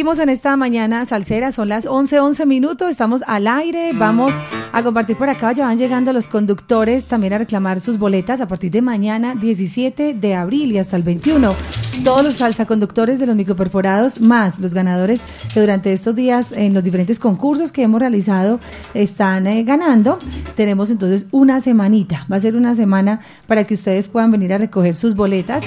Seguimos en esta mañana salsera, son las 11, 11 minutos, estamos al aire, vamos a compartir por acá, ya van llegando los conductores también a reclamar sus boletas a partir de mañana 17 de abril y hasta el 21. Todos los salsaconductores de los microperforados, más los ganadores que durante estos días en los diferentes concursos que hemos realizado están eh, ganando. Tenemos entonces una semanita, va a ser una semana para que ustedes puedan venir a recoger sus boletas.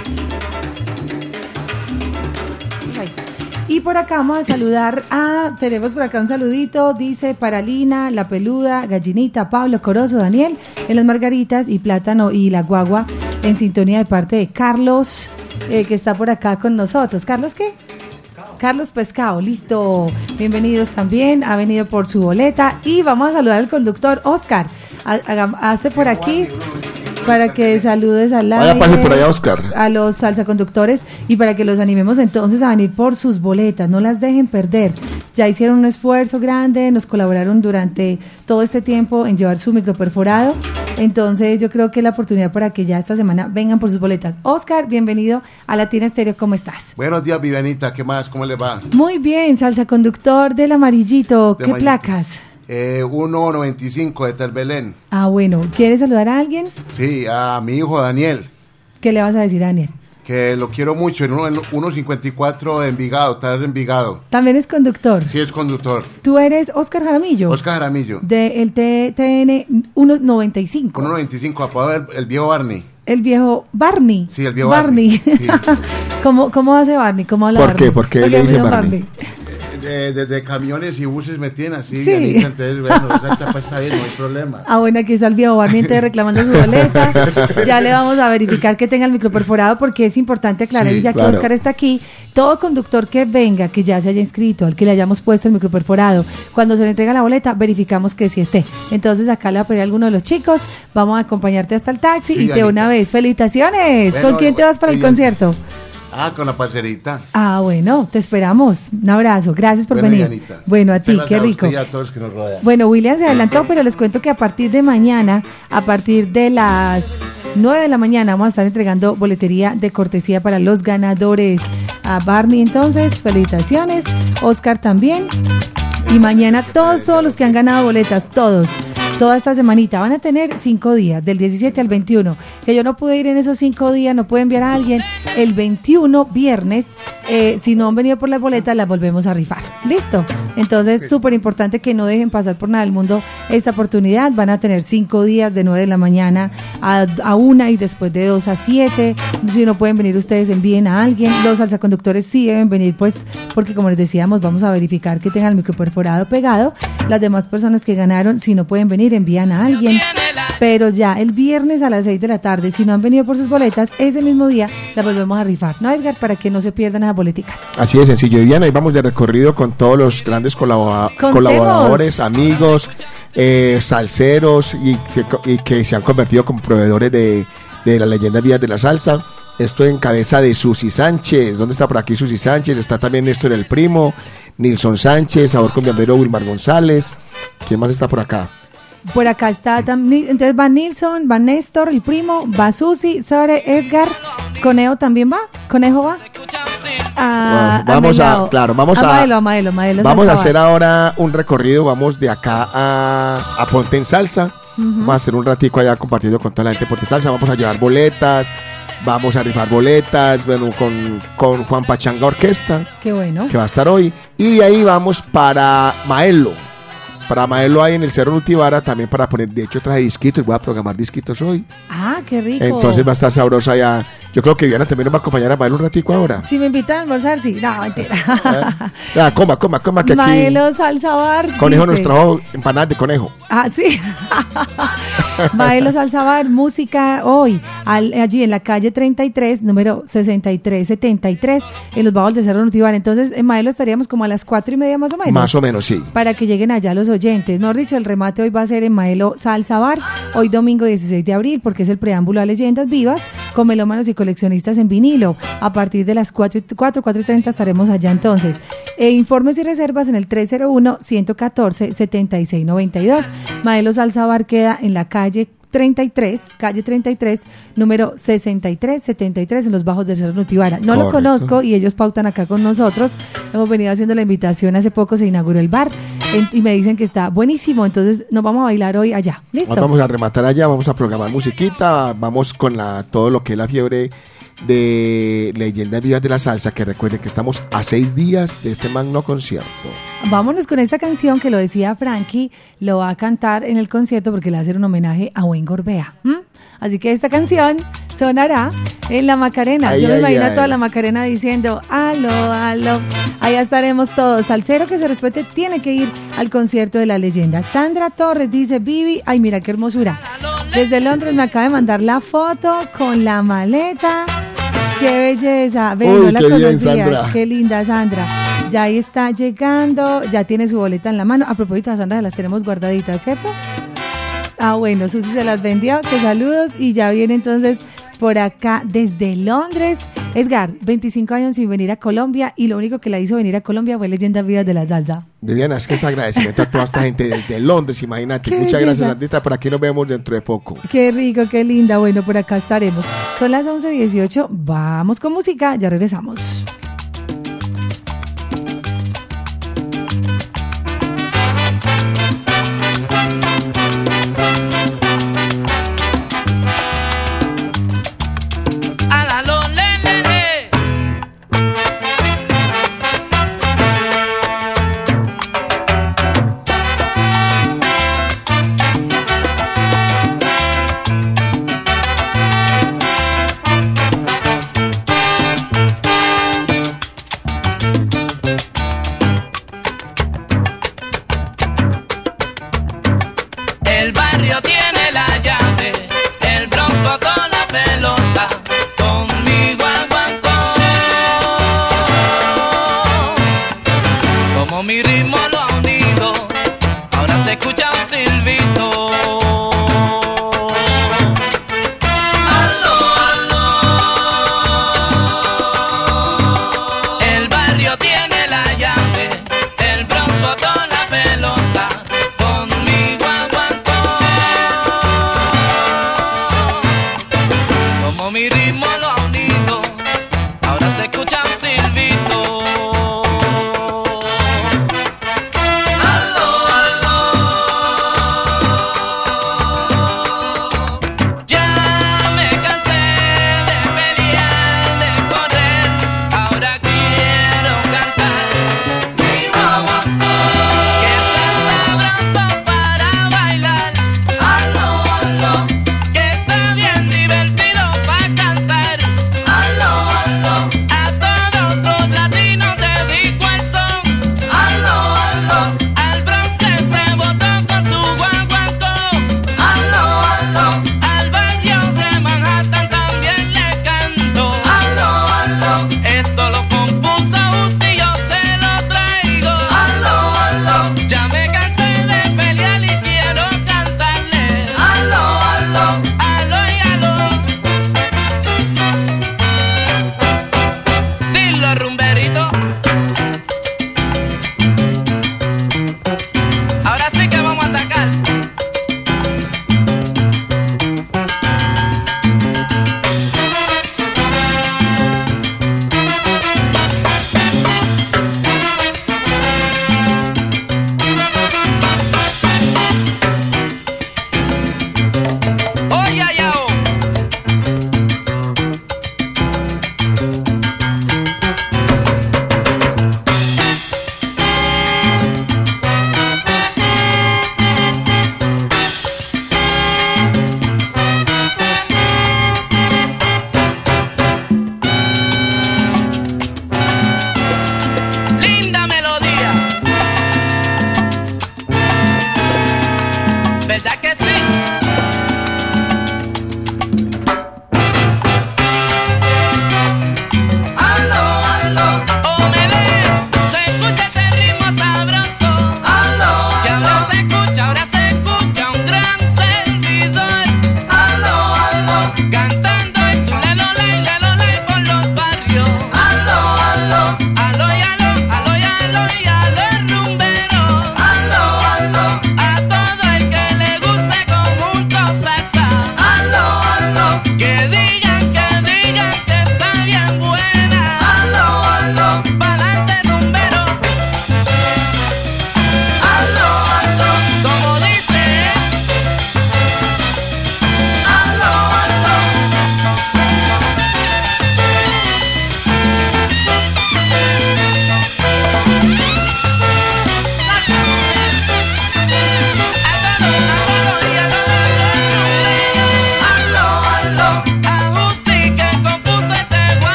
Y por acá vamos a saludar a, tenemos por acá un saludito, dice Paralina, La Peluda, Gallinita, Pablo Corozo, Daniel, en las Margaritas y Plátano y La Guagua, en sintonía de parte de Carlos, eh, que está por acá con nosotros. ¿Carlos qué? Carlos Pescado, listo. Bienvenidos también, ha venido por su boleta. Y vamos a saludar al conductor Oscar. Hace por aquí para que saludes al Vaya, aire pase por allá, Oscar. a los salsaconductores y para que los animemos entonces a venir por sus boletas, no las dejen perder. Ya hicieron un esfuerzo grande, nos colaboraron durante todo este tiempo en llevar su microperforado. Entonces yo creo que es la oportunidad para que ya esta semana vengan por sus boletas. Oscar, bienvenido a Latina Estéreo, ¿cómo estás? Buenos días, Vivianita. ¿Qué más? ¿Cómo le va? Muy bien, salsa conductor del amarillito. De ¿Qué amarillito. placas? Eh, 1.95 de Terbelén. Ah, bueno, ¿quieres saludar a alguien? Sí, a mi hijo Daniel, ¿Qué le vas a decir a Daniel? que lo quiero mucho, en uno- en 1.54 de Envigado, en Envigado. También es conductor. Sí, es conductor. Tú eres Oscar Jaramillo. Oscar Jaramillo. De el TN 195. 1.95, apodado el, el viejo Barney. El viejo Barney. Sí, el viejo Barney. ¿Cómo, ¿Cómo hace Barney? ¿Cómo habla ¿Por Barney? qué? ¿Por qué Porque le dice llama Barney? De, de- de camiones y buses me tienen así, Sí. Entonces, bueno, esa chapa está bien, no hay problema. Ah, bueno, aquí está el viejo reclamando su boleta. Ya le vamos a verificar que tenga el microperforado porque es importante aclarar, Sí, ya que. Oscar está aquí, todo conductor que venga, que ya se haya inscrito, al que le hayamos puesto el microperforado, cuando se le entrega la boleta, verificamos que sí esté. Entonces acá le va a pedir a alguno de los chicos, vamos a acompañarte hasta el taxi Sí, y de una vez, felicitaciones. Bueno, ¿Con quién te vas para el concierto? Ah, con la parcerita. Ah, bueno, te esperamos. Un abrazo, gracias por Bueno, venir. Vivianita. Bueno, a ti, qué rico. a todos que nos rodean. Bueno, William se adelantó, pero les cuento que a partir de mañana, a partir de las 9 de la mañana, vamos a estar entregando boletería de cortesía para los ganadores. A Barney, entonces, felicitaciones. Oscar también. Y mañana todos, todos los que han ganado boletas, todos, toda esta semanita, van a tener cinco días, del 17 al 21. Que yo no pude ir en esos cinco días, no pude enviar a alguien. El 21, viernes, eh, si no han venido por las boletas, las volvemos a rifar. ¿Listo? Entonces, súper importante que no dejen pasar por nada del mundo esta oportunidad. Van a tener cinco días de 9 de la mañana a, a 1 y después de 2 a 7. Si no pueden venir ustedes, envíen a alguien. Los salsaconductores sí deben venir, pues, porque como les decíamos, vamos a verificar que tengan el microperforado pegado. Las demás personas que ganaron, si no pueden venir, envían a alguien. Pero ya el viernes a las 6 de la tarde, si no han venido por sus boletas, ese mismo día las volvemos a rifar, ¿no, Edgar? Para que no se pierdan esas boleticas. Así de sencillo, Viviana, y vamos de recorrido con todos los grandes colabora- Contemos. colaboradores, amigos, eh, salseros y que, y que se han convertido como proveedores de, de las leyendas vías de la salsa. Esto en cabeza de Susi Sánchez. ¿Dónde está por aquí Susi Sánchez? Está también Néstor el Primo, Nilson Sánchez, Sabor Colombiano Wilmar González. ¿Quién más está por acá? Por acá está también, entonces va Nilsson, va Néstor, el primo, va Susi, Sore, Edgar, Conejo también va, Conejo va. Ah, vamos a- claro, vamos a- Amaelo, Amaelo, Amaelo Vamos a hacer ahora un recorrido, vamos de acá a, a Ponte en Salsa. Vamos a hacer un ratico allá compartiendo con toda la gente de Ponte en Salsa. Vamos a llevar boletas, vamos a rifar boletas, bueno, con, con Juan Pachanga Orquesta, Qué bueno. que va a estar hoy. Y de ahí vamos para Maelo. Para Maelo ahí en el Cerro Nutibara, también para poner, de hecho traje disquitos, voy a programar disquitos hoy. Ah, qué rico. Entonces va a estar sabrosa allá. Yo creo que Viviana también nos va a acompañar a Maelo un ratico ahora. Si me invitan a almorzar, sí. No, mentira. Ah, coma, coma, coma, que aquí Maelo Salsa Bar. Conejo nos dice- trajo empanadas de conejo. Ah, sí. Maelo Salsabar, música hoy, al- allí en la calle 33, número 6373, en los bajos de Cerro Nutivar. Entonces, en Maelo estaríamos como a las cuatro y media más o menos. Más o menos, sí. Para que lleguen allá los oyentes. Mejor dicho, el remate hoy va a ser en Maelo Salsa Bar, hoy domingo 16 de abril, porque es el preámbulo a Leyendas Vivas, con melómanos y coleccionistas en vinilo. A partir de las 4, y- 4, 4 y 30 estaremos allá entonces. E informes y reservas en el 301-114-7692. Maelo Salsa Bar queda en la calle 33, calle 33, número 6373 en los bajos del Cerro Nutibara. No lo Correcto. conozco y ellos pautan acá con nosotros. Hemos venido haciendo la invitación, hace poco se inauguró el bar en- y me dicen que está buenísimo, entonces nos vamos a bailar hoy allá. ¿Listo? Nos vamos a rematar allá, vamos a programar musiquita, vamos con la todo lo que es la fiebre de Leyendas Vivas de la Salsa, que recuerden que estamos a seis días de este magno concierto. Vámonos con esta canción que lo decía Frankie, lo va a cantar en el concierto porque le va a hacer un homenaje a Wayne Gorbea. Así que esta canción sonará en la Macarena. Ay, Yo me ay, imagino a toda la Macarena diciendo, aló, aló. Allá estaremos todos. Salcero que se respete tiene que ir al concierto de la leyenda. Sandra Torres dice, Vivi, ay, mira qué hermosura. Desde Londres me acaba de mandar la foto con la maleta. ¡Qué belleza! Ve, Uy, no la qué bien. Sandra. Qué linda, Sandra. Ya ahí está llegando, ya tiene su boleta en la mano. A propósito, a Sandra las tenemos guardaditas, ¿cierto? Ah, bueno, Susi se las vendió, que saludos. Y ya viene entonces por acá desde Londres. Edgar, 25 años sin venir a Colombia y lo único que la hizo venir a Colombia fue Leyendas Vivas de la Salsa. Viviana, es que es agradecimiento a toda esta gente desde Londres, imagínate. Qué Muchas belleza. gracias, Sandrita. Por aquí nos vemos dentro de poco. Qué rico, qué linda. Bueno, por acá estaremos. Son las 11.18. Vamos con música, ya regresamos.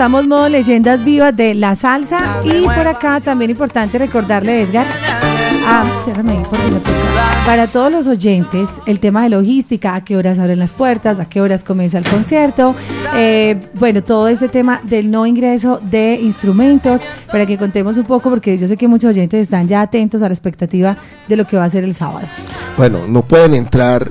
Estamos modo leyendas vivas de la salsa y por acá también importante recordarle, Edgar, ah, ciérrame ahí, porque me toca. para todos los oyentes, el tema de logística, a qué horas abren las puertas, a qué horas comienza el concierto, eh, bueno, todo ese tema del no ingreso de instrumentos, para que contemos un poco, porque yo sé que muchos oyentes están ya atentos a la expectativa de lo que va a ser el sábado. Bueno, no pueden entrar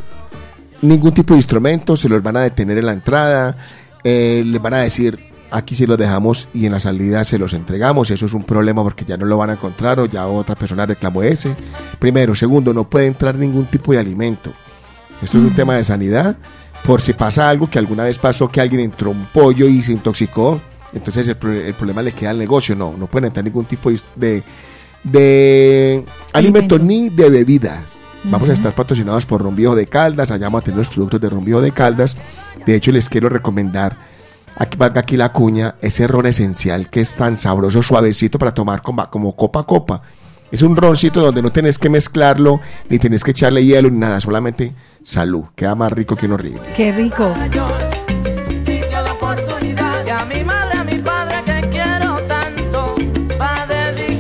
ningún tipo de instrumento, se los van a detener en la entrada, eh, les van a decir aquí sí los dejamos y en la salida se los entregamos, eso es un problema porque ya no lo van a encontrar o ya otra persona reclamó ese. Primero, segundo, no puede entrar ningún tipo de alimento. Esto es un tema de sanidad, por si pasa algo que alguna vez pasó que alguien entró un pollo y se intoxicó, entonces el, pro- el problema le queda al negocio, no, no pueden entrar ningún tipo de, de, alimentos ni de bebidas. Vamos a estar patrocinados por Rombío de Caldas, allá vamos a tener los productos de Rombío de Caldas. De hecho, les quiero recomendar, aquí aquí la cuña, ese ron esencial que es tan sabroso, suavecito para tomar como, como copa a copa. Es un roncito donde no tenés que mezclarlo, ni tenés que echarle hielo, ni nada, solamente salud. Queda más rico que un horrible. Qué rico.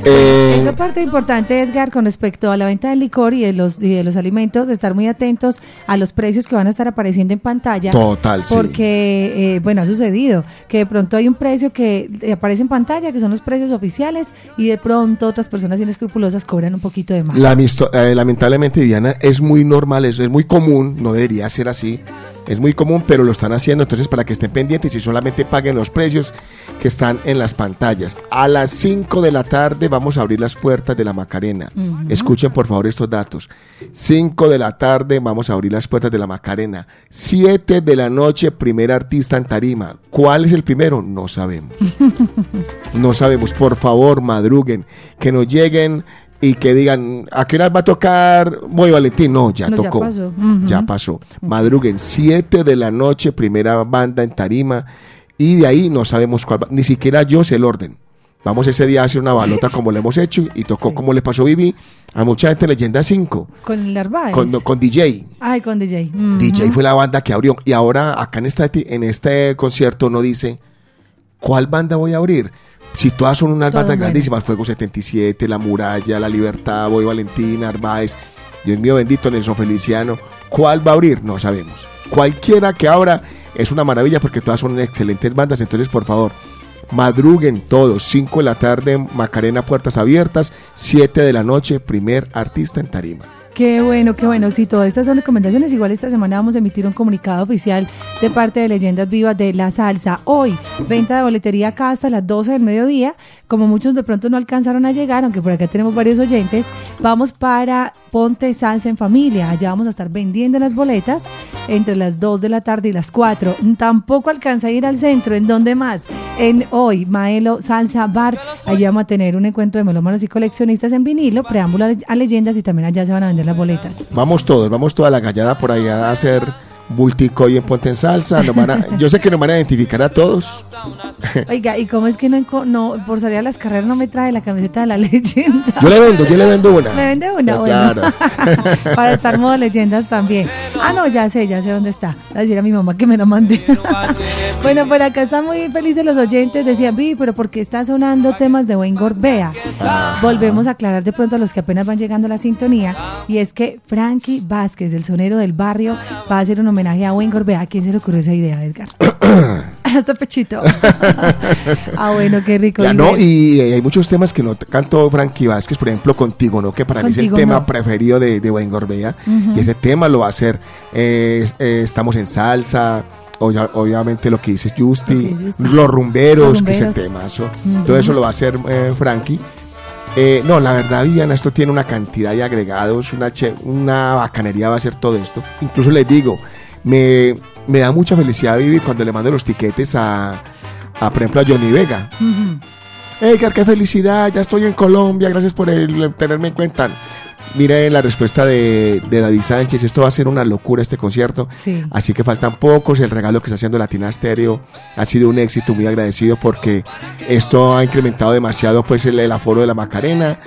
Eh, Esa parte importante, Edgar, con respecto a la venta del licor y de los y de los alimentos, de estar muy atentos a los precios que van a estar apareciendo en pantalla. Total, sí. Porque, eh, bueno, ha sucedido que de pronto hay un precio que aparece en pantalla, que son los precios oficiales, y de pronto otras personas inescrupulosas cobran un poquito de más. La eh, lamentablemente, Diana, es muy normal, es, es muy común, no debería ser así. Es muy común, pero lo están haciendo. Entonces, para que estén pendientes y solamente paguen los precios que están en las pantallas. A las 5 de la tarde vamos a abrir las puertas de la Macarena. Escuchen, por favor, estos datos. 5 de la tarde vamos a abrir las puertas de la Macarena. 7 de la noche, primer artista en tarima. ¿Cuál es el primero? No sabemos. No sabemos, por favor, madruguen, que nos lleguen y que digan, ¿a qué hora va a tocar Boy Valentín? No, ya No, ya tocó. pasó. Ya pasó. Madruguen, 7 de la noche, primera banda en tarima, y de ahí no sabemos cuál. Ni siquiera yo sé el orden. Vamos ese día a hacer una balota como lo hemos hecho y tocó como le pasó a Vivi a mucha gente en Leyenda 5 Con el Narváez. con, con DJ. Ay, con DJ. DJ fue la banda que abrió. Y ahora acá en este, en este concierto no dice cuál banda voy a abrir. Si todas son unas bandas buenas. grandísimas, Fuego 77, La Muralla, La Libertad, Boy Valentín, Arbaez, Dios mío bendito, Nelson Feliciano. ¿Cuál va a abrir? No sabemos. Cualquiera que abra es una maravilla porque todas son excelentes bandas. Entonces, por favor, madruguen todos. 5 de la tarde, Macarena, puertas abiertas. 7 de la noche, primer artista en tarima. Qué bueno, qué bueno. Sí, todas estas son recomendaciones. Igual esta semana vamos a emitir un comunicado oficial de parte de Leyendas Vivas de la Salsa. Hoy, venta de boletería acá hasta las 12 del mediodía. Como muchos de pronto no alcanzaron a llegar, aunque por acá tenemos varios oyentes, vamos para Ponte Salsa en Familia. Allá vamos a estar vendiendo las boletas entre las 2 de la tarde y las 4. Tampoco alcanza a ir al centro. ¿En dónde más? En hoy, Maelo Salsa Bar. Allá vamos a tener un encuentro de melómanos y coleccionistas en vinilo, preámbulo a le- a leyendas y también allá se van a vender las boletas. Vamos todos, vamos toda la gallada por allá a hacer bultico y en Ponte en Salsa. nos van a- yo sé que nos van a identificar a todos. Oiga, ¿y cómo es que no, no por salir a las carreras no me trae la camiseta de la leyenda? Yo le vendo, yo le vendo una. ¿Me vende una? No, Bueno. claro. Para estar modo leyendas también. Ah, no, ya sé, ya sé dónde está. Le voy a decir a mi mamá que me la mande. bueno, por acá están muy felices los oyentes. Decían, vi, pero ¿por qué está sonando temas de Wayne Gorbea? Volvemos a aclarar de pronto a los que apenas van llegando a la sintonía. Y es que Frankie Vázquez, el sonero del barrio, va a hacer un homenaje a Wayne Gorbea. ¿A quién se le ocurrió esa idea, Edgar? Hasta pechito. ah, bueno, qué rico. Ya, no, y eh, hay muchos temas que no cantó Frankie Vázquez, por ejemplo, Contigo, ¿no? Que para mí es el tema preferido de, de Wayne Gorbea. Y ese tema lo va a hacer. eh, eh, estamos en salsa. obvia- obviamente lo que dice Justi, los rumberos, Los que es el rumberos. temazo. Ujú. Todo eso lo va a hacer eh, Frankie. Eh, no, la verdad, Viviana, esto tiene una cantidad de agregados, una, che- una bacanería va a ser todo esto. Incluso les digo, me, me da mucha felicidad vivir cuando le mando los tiquetes a, a, por ejemplo, a Johnny Vega. ujú. Edgar, qué felicidad, ya estoy en Colombia, gracias por el- tenerme en cuenta. Miren la respuesta de, de David Sánchez, esto va a ser una locura este concierto, Sí. así que faltan pocos, el regalo que está haciendo Latina Stereo ha sido un éxito, muy agradecido porque esto ha incrementado demasiado pues el, el aforo de la Macarena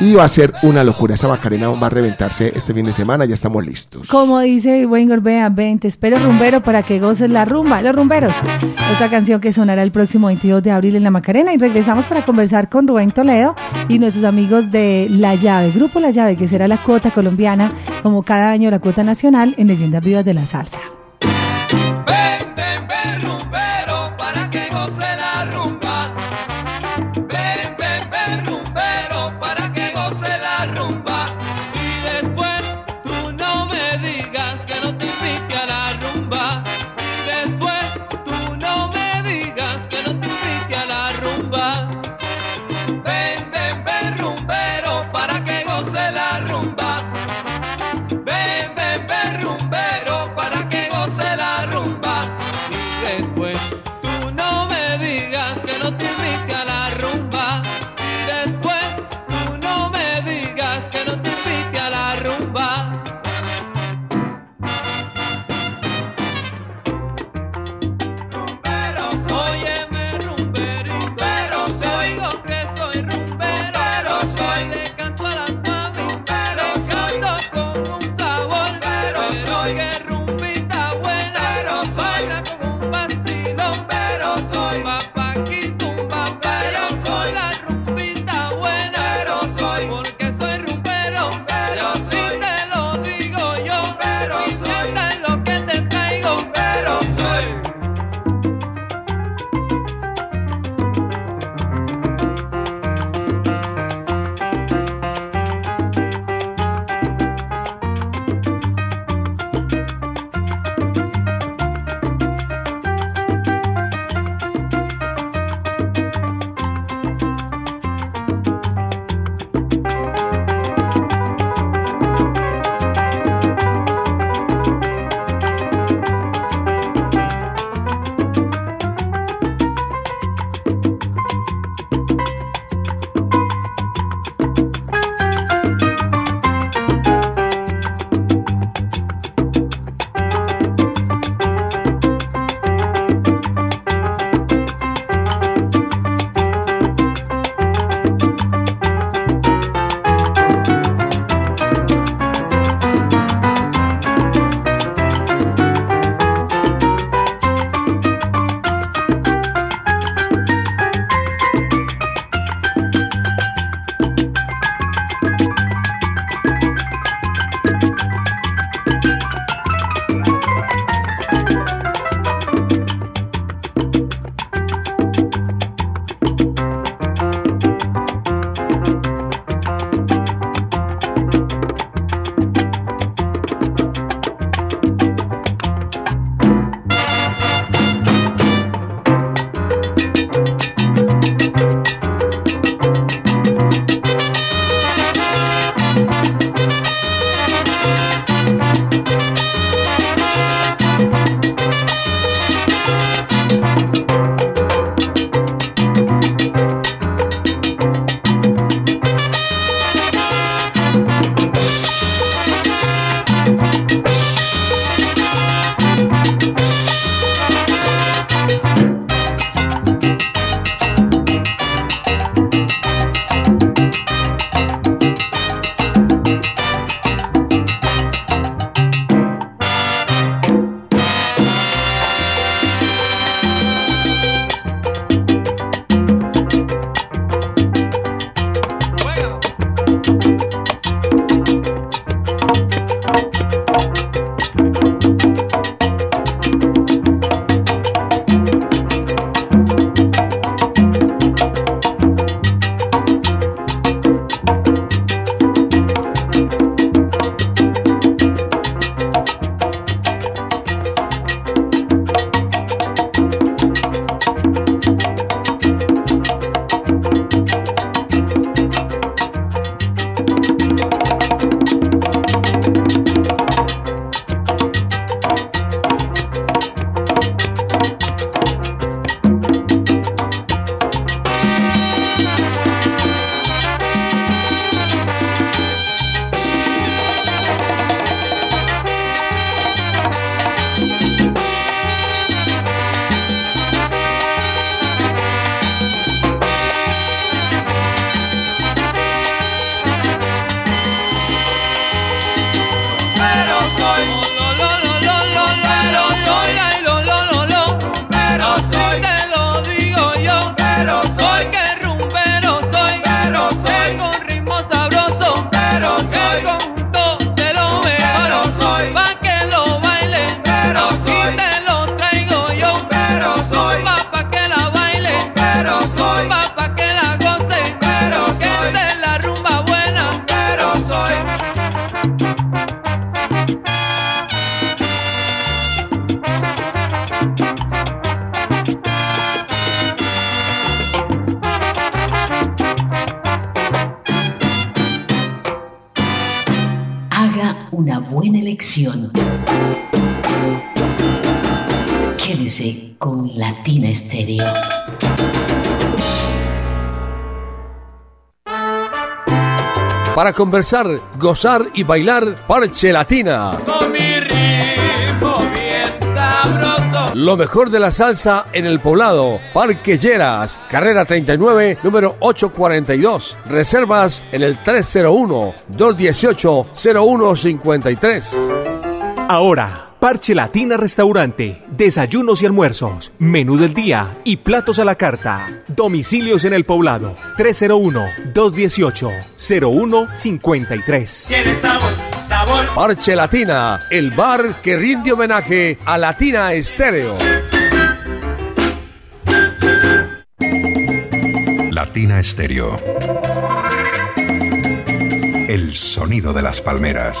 y va a ser una locura. Esa Macarena va a reventarse este fin de semana, ya estamos listos. Como dice buen Gorbea, ven, te espero rumbero para que goces la rumba, los rumberos. Otra canción que sonará el próximo 22 de abril en la Macarena y regresamos para conversar con Rubén Toledo y nuestros amigos de La Llave, Grupo La Llave, que será la cuota colombiana, como cada año la cuota nacional en Leyendas Vivas de la Salsa. Conversar, gozar y bailar Parche Latina. Con mi ritmo bien sabroso. Lo mejor de la salsa en el poblado. Parque Lleras, carrera 39, número 842. Reservas en el 301-218-0153. Ahora, Parche Latina Restaurante, desayunos y almuerzos, menú del día y platos a la carta. Domicilios en el poblado 301-218-0153. Tiene sabor, sabor. Parche Latina, el bar que rinde homenaje a Latina Estéreo. Latina Estéreo. El sonido de las palmeras.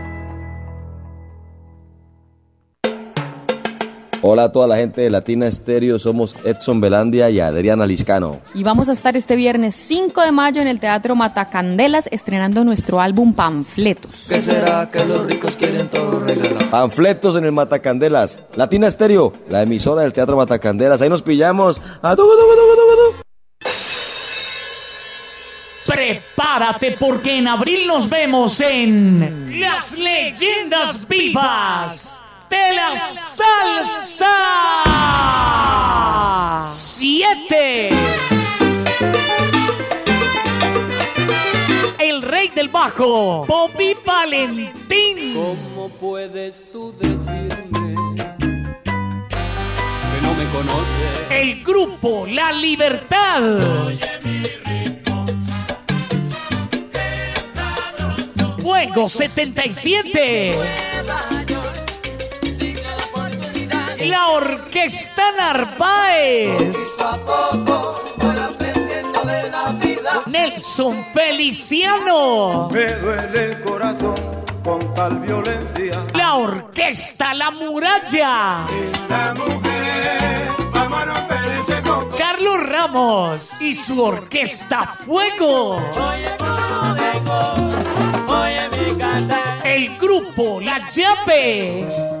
Hola a toda la gente de Latina Estéreo, somos Edson Belandia y Adriana Liscano. Y vamos a estar este viernes 5 de mayo en el Teatro Matacandelas estrenando nuestro álbum Panfletos. ¿Qué será que los ricos quieren todo regalar? Panfletos en el Matacandelas. Latina Estéreo, la emisora del Teatro Matacandelas. Ahí nos pillamos. ¡A tu, tu, tu! Prepárate porque en abril nos vemos en Las Leyendas Vivas de la Salsa 7. El rey del bajo, Bobby Valentín. ¿Cómo puedes tú decirme que no me conoces? El grupo La Libertad. Fuego 77. La Orquesta Narváez. Nelson Feliciano. Me duele el corazón con tal violencia. La Orquesta La Muralla. La mujer, vamos a romper ese coco. Carlos Ramos y su Orquesta Fuego. Oye mi canta. El grupo La Llave.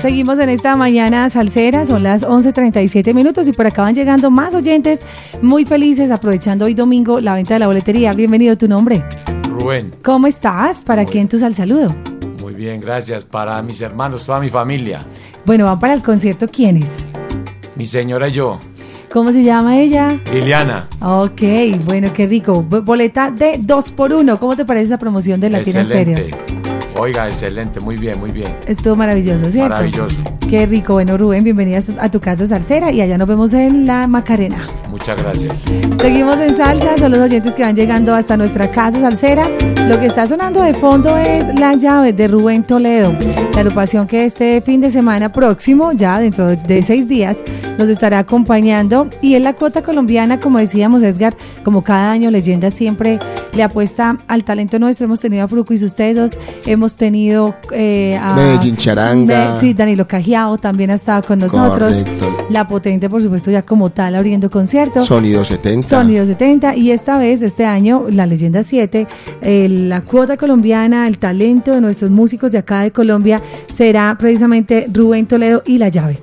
Seguimos en esta mañana salsera, son las 11.37 minutos y por acá van llegando más oyentes muy felices aprovechando hoy domingo la venta de la boletería. Bienvenido, tu nombre. Rubén, ¿Cómo estás? ¿Para quién tu sal saludo? muy bien, gracias. Para mis hermanos, toda mi familia, Bueno, van para el concierto quiénes. mi señora y yo. ¿Cómo se llama ella? Liliana, Ok, bueno, qué rico. Bo- Boleta de 2 por 1 ¿Cómo te parece esa promoción de Latina excelente. Stereo? Oiga, excelente, muy bien, muy bien. Estuvo maravilloso, ¿cierto? Maravilloso. Qué rico. Bueno, Rubén, bienvenida a tu casa salsera y allá nos vemos en la Macarena. Muchas gracias. Seguimos en salsa, son los oyentes que van llegando hasta nuestra casa salsera. Lo que está sonando de fondo es La llave de Rubén Toledo, la agrupación que este fin de semana próximo, ya dentro de seis días, nos estará acompañando. Y en la cuota colombiana, como decíamos Edgar, como cada año Leyenda siempre le apuesta al talento nuestro. Hemos tenido a Fruco y sus tesos, hemos tenido eh, a... Medellín Charanga. Me- sí, Danilo Cajiao también ha estado con nosotros. Correcto. La Potente, por supuesto, ya como tal, abriendo concierto. Sonido 70. Sonido 70 y esta vez, este año, la Leyenda 7, eh, la cuota colombiana, el talento de nuestros músicos de acá de Colombia será precisamente Rubén Toledo y La Llave.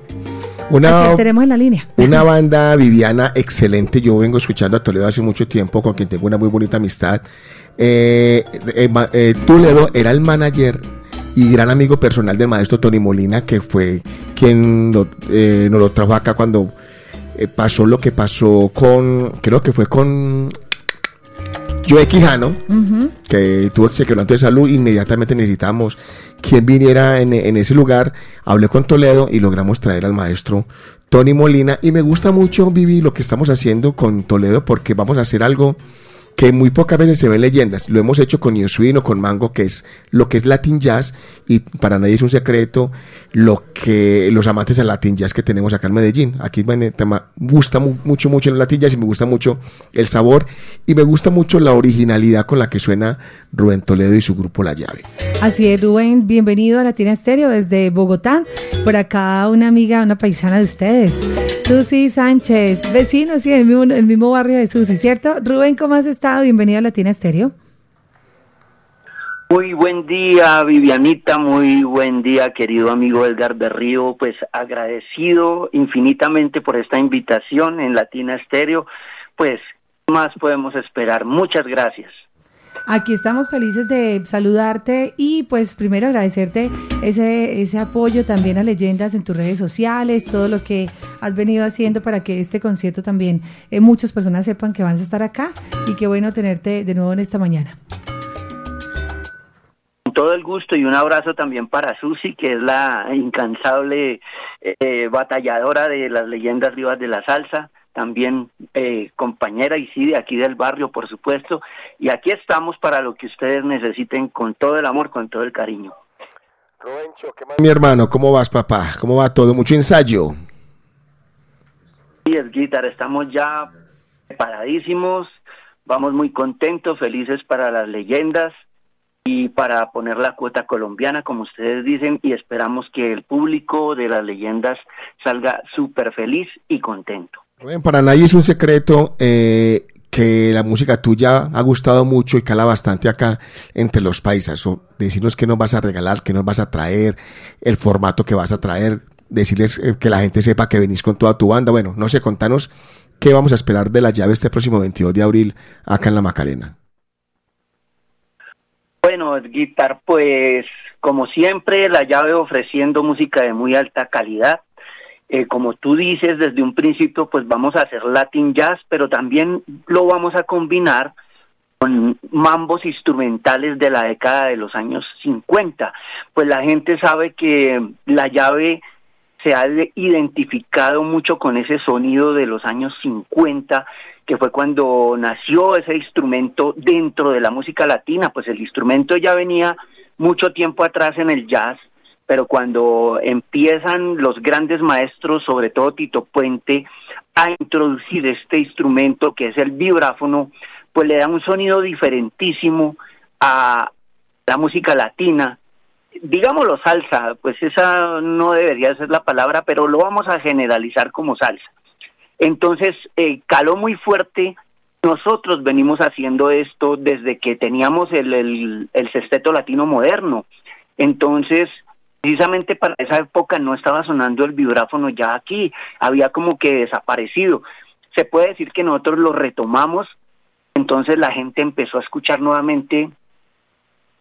Una, tenemos en la línea. una banda viviana excelente. Yo vengo escuchando a Toledo hace mucho tiempo, con quien tengo una muy bonita amistad. Eh, eh, eh, Toledo era el manager y gran amigo personal del maestro Tony Molina, que fue quien lo- eh, nos lo trajo acá cuando eh, pasó lo que pasó con, creo que fue con Joe Quijano, que tuvo ese quebranto de salud, inmediatamente necesitamos quien viniera en, en ese lugar. Hablé con Toledo y logramos traer al maestro Tony Molina. Y me gusta mucho, Vivi, lo que estamos haciendo con Toledo porque vamos a hacer algo que muy pocas veces se ven leyendas. Lo hemos hecho con New Swing o con Mango, que es lo que es Latin Jazz, y para nadie es un secreto lo que los amantes del Latin Jazz que tenemos acá en Medellín. Aquí me gusta mu- mucho, mucho el Latin Jazz y me gusta mucho el sabor y me gusta mucho la originalidad con la que suena Rubén Toledo y su grupo La Llave. Así es, Rubén, bienvenido a Latina Estéreo desde Bogotá. Por acá una amiga, una paisana de ustedes, Susi Sánchez, vecino, sí, el mismo, el mismo barrio de Susi, ¿cierto? Rubén, ¿cómo has estado? Bienvenido a Latina Estéreo. Muy buen día, Vivianita, muy buen día, querido amigo Edgar Berrío. Pues agradecido infinitamente por esta invitación en Latina Estéreo. Pues, ¿qué más podemos esperar? Muchas gracias. Aquí estamos felices de saludarte y pues primero agradecerte ese, ese apoyo también a leyendas en tus redes sociales, todo lo que has venido haciendo para que este concierto también eh, muchas personas sepan que vas a estar acá y qué bueno tenerte de nuevo en esta mañana. Con todo el gusto y un abrazo también para Susi, que es la incansable eh, batalladora de las leyendas vivas de la salsa, también eh, compañera y sí de aquí del barrio, por supuesto. Y aquí estamos para lo que ustedes necesiten con todo el amor, con todo el cariño. Mi hermano, ¿cómo vas, papá? ¿Cómo va todo? Mucho ensayo. Sí, es Guitar, estamos ya preparadísimos, vamos muy contentos, felices para las leyendas y para poner la cuota colombiana, como ustedes dicen, y esperamos que el público de las leyendas salga súper feliz y contento. Rubén, para nadie es un secreto eh, que la música tuya ha gustado mucho y cala bastante acá entre los paisas. O decirnos qué nos vas a regalar, qué nos vas a traer, el formato que vas a traer, decirles eh, que la gente sepa que venís con toda tu banda. Bueno, no sé, contanos qué vamos a esperar de la llave este próximo 22 de abril acá en la Macarena. Bueno, Guitar, pues como siempre, la llave ofreciendo música de muy alta calidad. Eh, como tú dices, desde un principio, pues vamos a hacer Latin Jazz, pero también lo vamos a combinar con mambos instrumentales de la década de los años 50. Pues la gente sabe que la llave se ha de- identificado mucho con ese sonido de los años 50, que fue cuando nació ese instrumento dentro de la música latina, pues el instrumento ya venía mucho tiempo atrás en el jazz, pero cuando empiezan los grandes maestros, sobre todo Tito Puente, a introducir este instrumento que es el vibráfono, pues le da un sonido diferentísimo a la música latina, digámoslo salsa, pues esa no debería ser la palabra, pero lo vamos a generalizar como salsa. Entonces, eh, caló muy fuerte. Nosotros venimos haciendo esto desde que teníamos el, el, el sexteto latino moderno. Entonces, precisamente para esa época no estaba sonando el vibráfono ya aquí, había como que desaparecido. Se puede decir que nosotros lo retomamos, entonces la gente empezó a escuchar nuevamente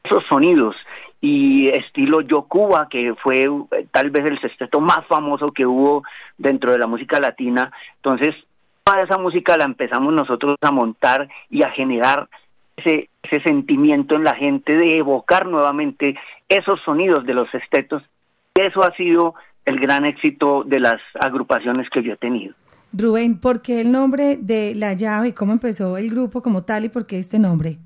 esos sonidos y estilo Yocuba, que fue eh, tal vez el sexteto más famoso que hubo dentro de la música latina. Entonces, toda esa música la empezamos nosotros a montar y a generar ese, ese sentimiento en la gente de evocar nuevamente esos sonidos de los estetos. Eso ha sido el gran éxito de las agrupaciones que yo he tenido. Rubén, ¿por qué el nombre de La Llave? ¿Cómo empezó el grupo como tal y por qué este nombre?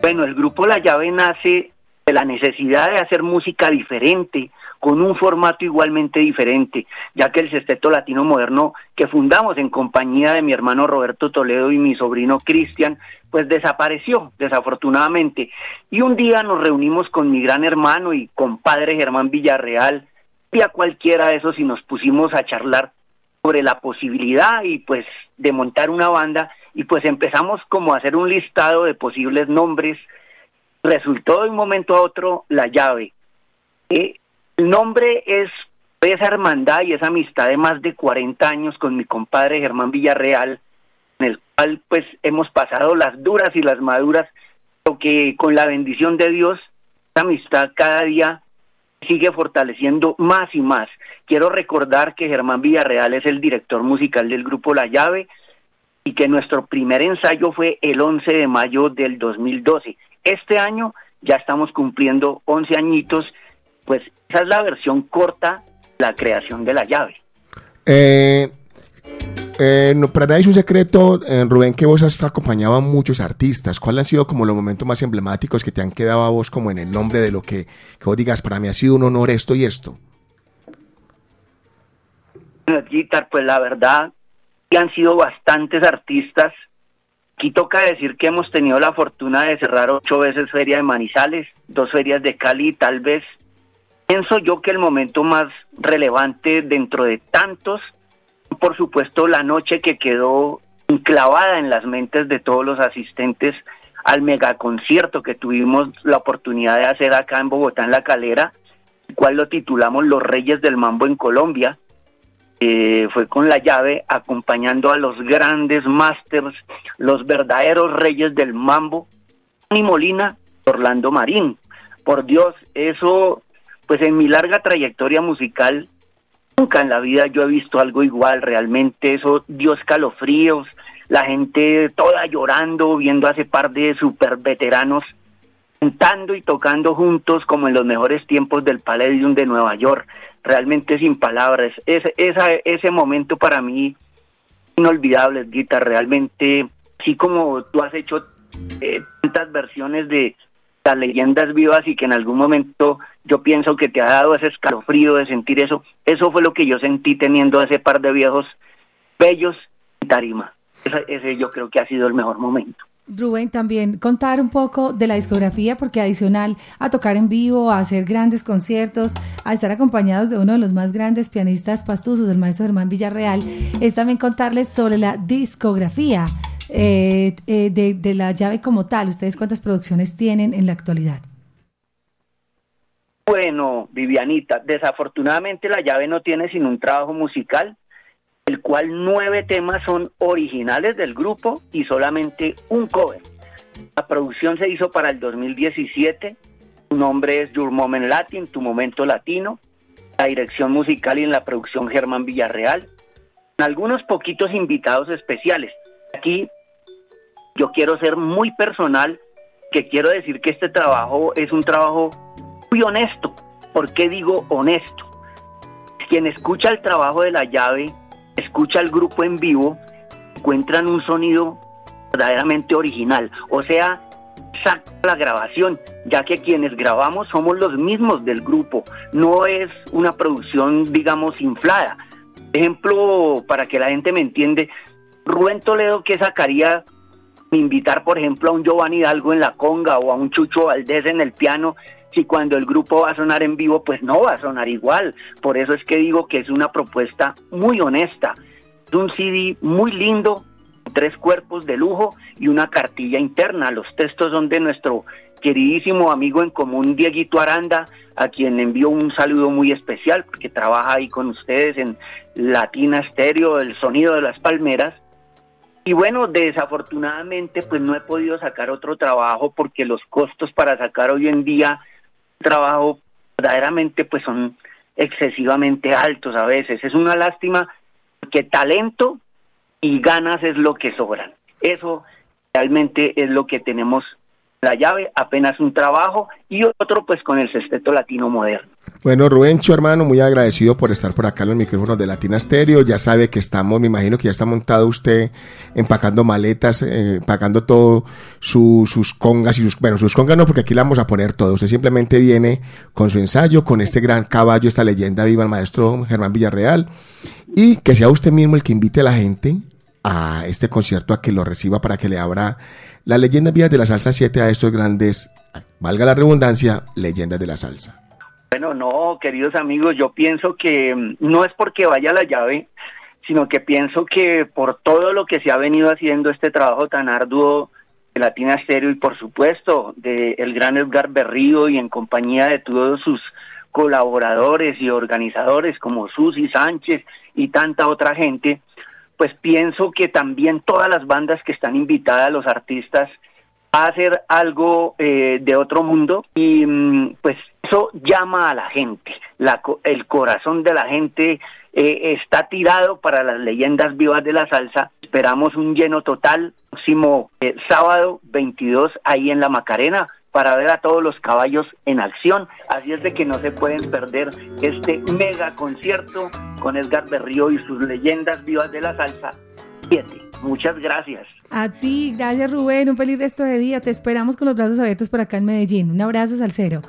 Bueno, el grupo La Llave nace de la necesidad de hacer música diferente, con un formato igualmente diferente, ya que el Sesteto Latino Moderno que fundamos en compañía de mi hermano Roberto Toledo y mi sobrino Cristian, pues desapareció, desafortunadamente. Y un día nos reunimos con mi gran hermano y compadre Germán Villarreal, y a cualquiera de esos y nos pusimos a charlar sobre la posibilidad y pues de montar una banda y pues empezamos como a hacer un listado de posibles nombres. Resultó de un momento a otro la llave. El nombre es esa hermandad y esa amistad de más de 40 años con mi compadre Germán Villarreal, en el cual pues hemos pasado las duras y las maduras, lo que con la bendición de Dios, esa amistad cada día sigue fortaleciendo más y más. Quiero recordar que Germán Villarreal es el director musical del grupo La Llave y que nuestro primer ensayo fue el 11 de mayo del 2012. Este año ya estamos cumpliendo 11 añitos, pues esa es la versión corta, la creación de la llave. Eh, eh, no, para nadie es un secreto, eh, Rubén, que vos has acompañado a muchos artistas. ¿Cuáles han sido como los momentos más emblemáticos que te han quedado a vos como en el nombre de lo que, que vos digas, para mí ha sido un honor esto y esto? Guitar, pues la verdad, que han sido bastantes artistas. Aquí toca decir que hemos tenido la fortuna de cerrar ocho veces Feria de Manizales, dos ferias de Cali, tal vez Pienso yo que el momento más relevante dentro de tantos, por supuesto, la noche que quedó enclavada en las mentes de todos los asistentes al megaconcierto que tuvimos la oportunidad de hacer acá en Bogotá, en La Calera, cual lo titulamos Los Reyes del Mambo en Colombia. Eh, fue con la llave acompañando a los grandes masters, los verdaderos reyes del mambo, y Molina, Orlando Marín. Por Dios, eso pues en mi larga trayectoria musical, nunca en la vida yo he visto algo igual, realmente eso dio escalofríos, la gente toda llorando, viendo a ese par de super veteranos cantando y tocando juntos como en los mejores tiempos del Palladium de Nueva York, realmente sin palabras, ese, esa, ese momento para mí inolvidable, Guita, realmente, así como tú has hecho eh, tantas versiones de las leyendas vivas y que en algún momento yo pienso que te ha dado ese escalofrío de sentir eso. Eso fue lo que yo sentí teniendo ese par de viejos bellos en tarima. Ese, yo creo que ha sido el mejor momento. Rubén, también contar un poco de la discografía, porque adicional a tocar en vivo, a hacer grandes conciertos, a estar acompañados de uno de los más grandes pianistas pastusos, el maestro Germán Villarreal, es también contarles sobre la discografía eh, eh, de, de la llave como tal. ¿Ustedes cuántas producciones tienen en la actualidad? Bueno, Vivianita, desafortunadamente la llave no tiene sino un trabajo musical, el cual nueve temas son originales del grupo y solamente un cover. La producción se hizo para el 2017, su nombre es Your Moment Latin, Tu Momento Latino, la dirección musical y en la producción Germán Villarreal, algunos poquitos invitados especiales. Aquí yo quiero ser muy personal, que quiero decir que este trabajo es un trabajo muy honesto. ¿Por qué digo honesto? Quien escucha el trabajo de la llave, escucha el grupo en vivo, encuentran un sonido verdaderamente original. O sea, exacta la grabación, ya que quienes grabamos somos los mismos del grupo. No es una producción, digamos, inflada. Ejemplo, para que la gente me entiende, Rubén Toledo, que sacaría invitar, por ejemplo, a un Giovanni Hidalgo en la conga o a un Chucho Valdés en el piano, si cuando el grupo va a sonar en vivo, pues no va a sonar igual. Por eso es que digo que es una propuesta muy honesta. Es un CD muy lindo, tres cuerpos de lujo y una cartilla interna. Los textos son de nuestro queridísimo amigo en común, Dieguito Aranda, a quien envío un saludo muy especial, porque trabaja ahí con ustedes en Latina Stereo, el sonido de las palmeras. Y bueno, desafortunadamente pues no he podido sacar otro trabajo porque los costos para sacar hoy en día trabajo verdaderamente pues son excesivamente altos a veces. Es una lástima que talento y ganas es lo que sobran. Eso realmente es lo que tenemos la llave, apenas un trabajo y otro pues con el sexteto latino moderno. Bueno, Rubencho, hermano, muy agradecido por estar por acá en los micrófonos de Latina Stereo. Ya sabe que estamos, me imagino que ya está montado usted empacando maletas, eh, empacando todo su- sus congas y sus, bueno, sus congas no, porque aquí le vamos a poner todo. Usted simplemente viene con su ensayo, con este gran caballo, esta leyenda viva, el maestro Germán Villarreal, y que sea usted mismo el que invite a la gente a este concierto a que lo reciba para que le abra la leyenda vivas de la salsa 7 a estos grandes, valga la redundancia, leyendas de la salsa. Bueno, no, queridos amigos, yo pienso que mm, no es porque vaya la llave, sino que pienso que por todo lo que se ha venido haciendo este trabajo tan arduo de Latina Stereo y por supuesto de el gran Edgar Berrío y en compañía de todos sus colaboradores y organizadores como Susi Sánchez y tanta otra gente, pues pienso que también todas las bandas que están invitadas, los artistas, a hacer algo eh, de otro mundo y mm, pues eso llama a la gente, la el corazón de la gente eh, está tirado para las leyendas vivas de la salsa. Esperamos un lleno total próximo eh, sábado 22 ahí en la Macarena para ver a todos los caballos en acción. Así es de que no se pueden perder este mega concierto con Edgar Berrío y sus leyendas vivas de la salsa 7. Muchas gracias. A ti, gracias Rubén, un feliz resto de día. Te esperamos con los brazos abiertos por acá en Medellín. Un abrazo, Salcero.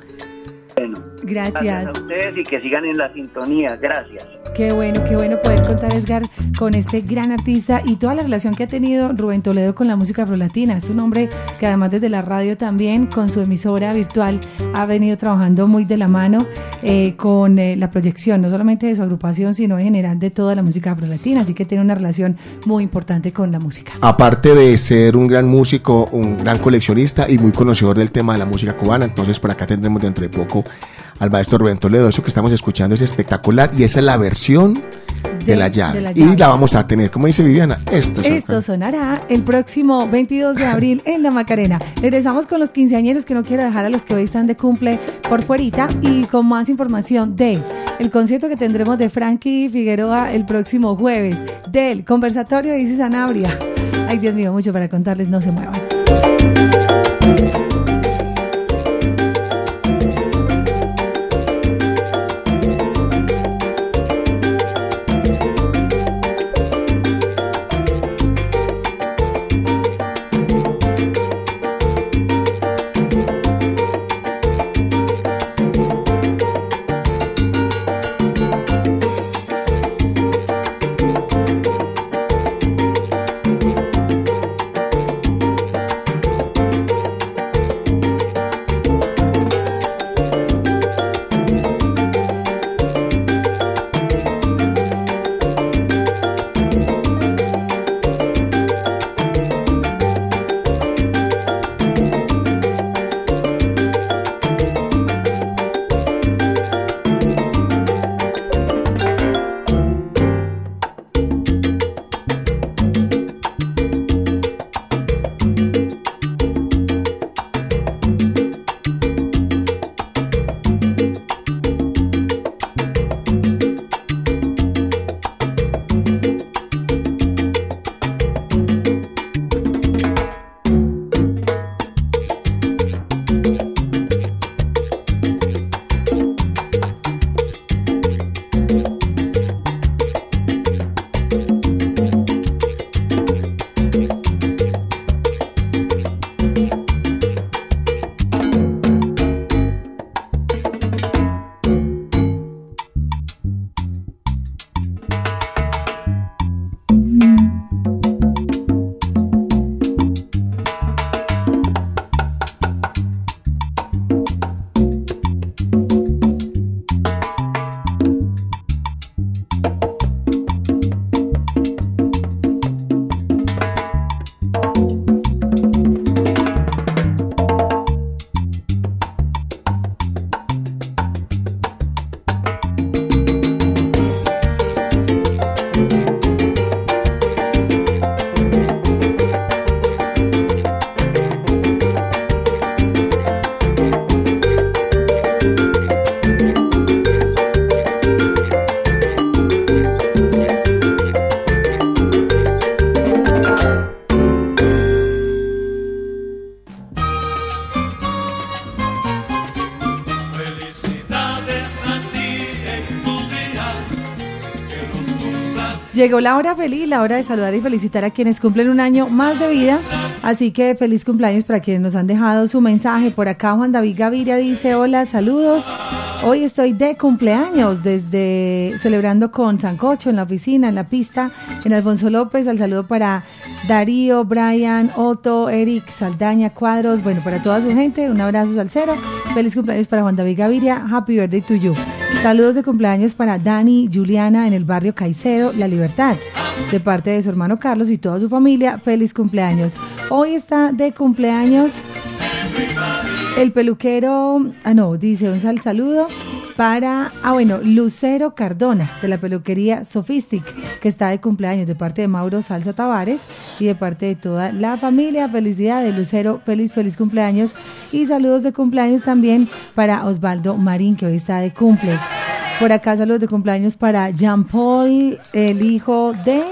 Bueno, Gracias. a ustedes y que sigan en la sintonía. Gracias. Qué bueno, qué bueno poder contar, Edgar, con este gran artista y toda la relación que ha tenido Rubén Toledo con la música afrolatina. Es un hombre que además desde la radio también, con su emisora virtual, ha venido trabajando muy de la mano eh, con eh, la proyección, no solamente de su agrupación, sino en general de toda la música afrolatina. Así que tiene una relación muy importante con la música. Aparte de ser un gran músico, un gran coleccionista y muy conocedor del tema de la música cubana, entonces por acá tendremos dentro de poco al maestro Rubén Toledo. Eso que estamos escuchando es espectacular y esa es la versión de, De- la, llave. de la Y la vamos a tener, como dice Viviana, esto es Esto sonará el próximo 22 de abril en La Macarena. Regresamos con los quinceañeros que no quiero dejar a los que hoy están de cumple por fuerita y con más información de el concierto que tendremos de Frankie Figueroa el próximo jueves, del conversatorio de Isis Sanabria. Ay, Dios mío, mucho para contarles, no se muevan. Llegó la hora feliz, la hora de saludar y felicitar a quienes cumplen un año más de vida. Así que feliz cumpleaños para quienes nos han dejado su mensaje. Por acá Juan David Gaviria dice, hola, saludos. Hoy estoy de cumpleaños desde celebrando con Sancocho en la oficina, en la pista, en Alfonso López. Al saludo para Darío, Brian, Otto, Eric, Saldaña, Cuadros. Bueno, para toda su gente, un abrazo salsero. Feliz cumpleaños para Juan David Gaviria. Happy birthday to you. Saludos de cumpleaños para Dani, Juliana en el barrio Caicedo, La Libertad. De parte de su hermano Carlos y toda su familia, feliz cumpleaños. Hoy está de cumpleaños el peluquero, ah no, dice un sal saludo para, ah bueno, Lucero Cardona de la peluquería Sophistic, que está de cumpleaños de parte de Mauro Salsa Tavares y de parte de toda la familia. Felicidades, Lucero, feliz, feliz cumpleaños. Y saludos de cumpleaños también para Osvaldo Marín, que hoy está de cumple. Por acá saludos de cumpleaños para Jean Paul, el hijo de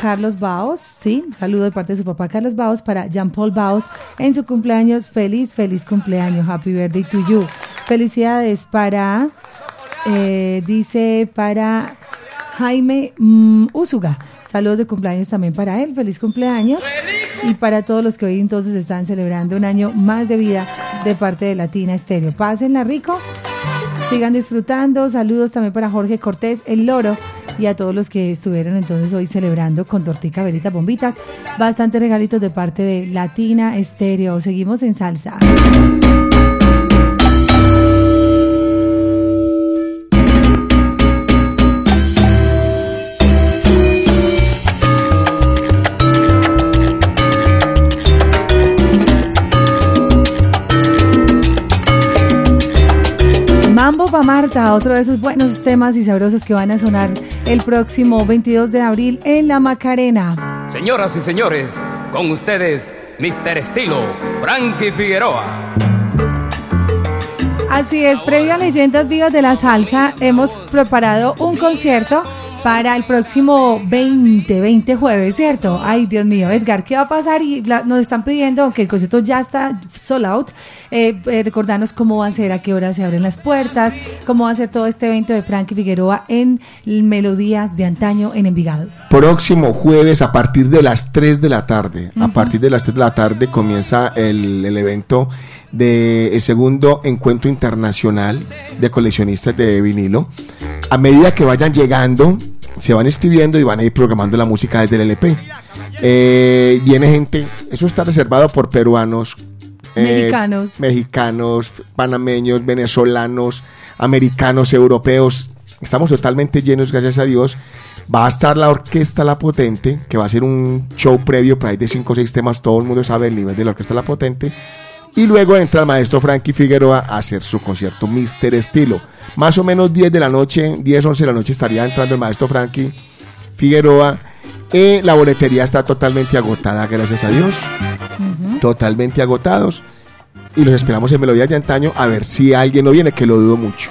Carlos Baos, sí, saludo de parte de su papá Carlos Baos para Jean Paul Baos en su cumpleaños. Feliz, feliz cumpleaños, happy birthday to you. Felicidades para, eh, dice, para Jaime mm, Úsuga. Saludos de cumpleaños también para él, feliz cumpleaños. Y para todos los que hoy entonces están celebrando un año más de vida de parte de Latina Estéreo. Pásenla rico, sigan disfrutando. Saludos también para Jorge Cortés, el loro, y a todos los que estuvieron entonces hoy celebrando con tortica, veritas, bombitas. Bastantes regalitos de parte de Latina Estéreo. Seguimos en salsa. Otro de esos buenos temas y sabrosos que van a sonar el próximo 22 de abril en La Macarena. Señoras y señores, con ustedes, Mr. Estilo, Frankie Figueroa. Así es, previo a Leyendas Vivas de la Salsa, hemos preparado un concierto para el próximo 20, 20 jueves, ¿cierto? Ay, Dios mío, Edgar, ¿qué va a pasar? Y la- nos están pidiendo, aunque el concierto ya está sold out, eh, eh, recordarnos cómo va a ser, a qué hora se abren las puertas, cómo va a ser todo este evento de Frankie Figueroa en Melodías de Antaño en Envigado. Próximo jueves a partir de las 3 de la tarde. A partir de las 3 de la tarde comienza el, el evento del segundo encuentro internacional de coleccionistas de vinilo. A medida que vayan llegando, se van escribiendo y van a ir programando la música desde el LP. Eh, viene gente, eso está reservado por peruanos, eh, Mexicanos. mexicanos, panameños, venezolanos, americanos, europeos. Estamos totalmente llenos, gracias a Dios. Va a estar la orquesta La Potente, que va a ser un show previo por ahí de 5 o 6 temas. Todo el mundo sabe el nivel de la orquesta La Potente. Y luego entra el maestro Frankie Figueroa a hacer su concierto Mister Estilo. Más o menos 10 de la noche, 10, 11 de la noche estaría entrando el maestro Frankie Figueroa. Eh, la boletería está totalmente agotada, gracias a Dios. Totalmente agotados. Y los esperamos en Melodías de Antaño a ver si alguien no viene, que lo dudo mucho.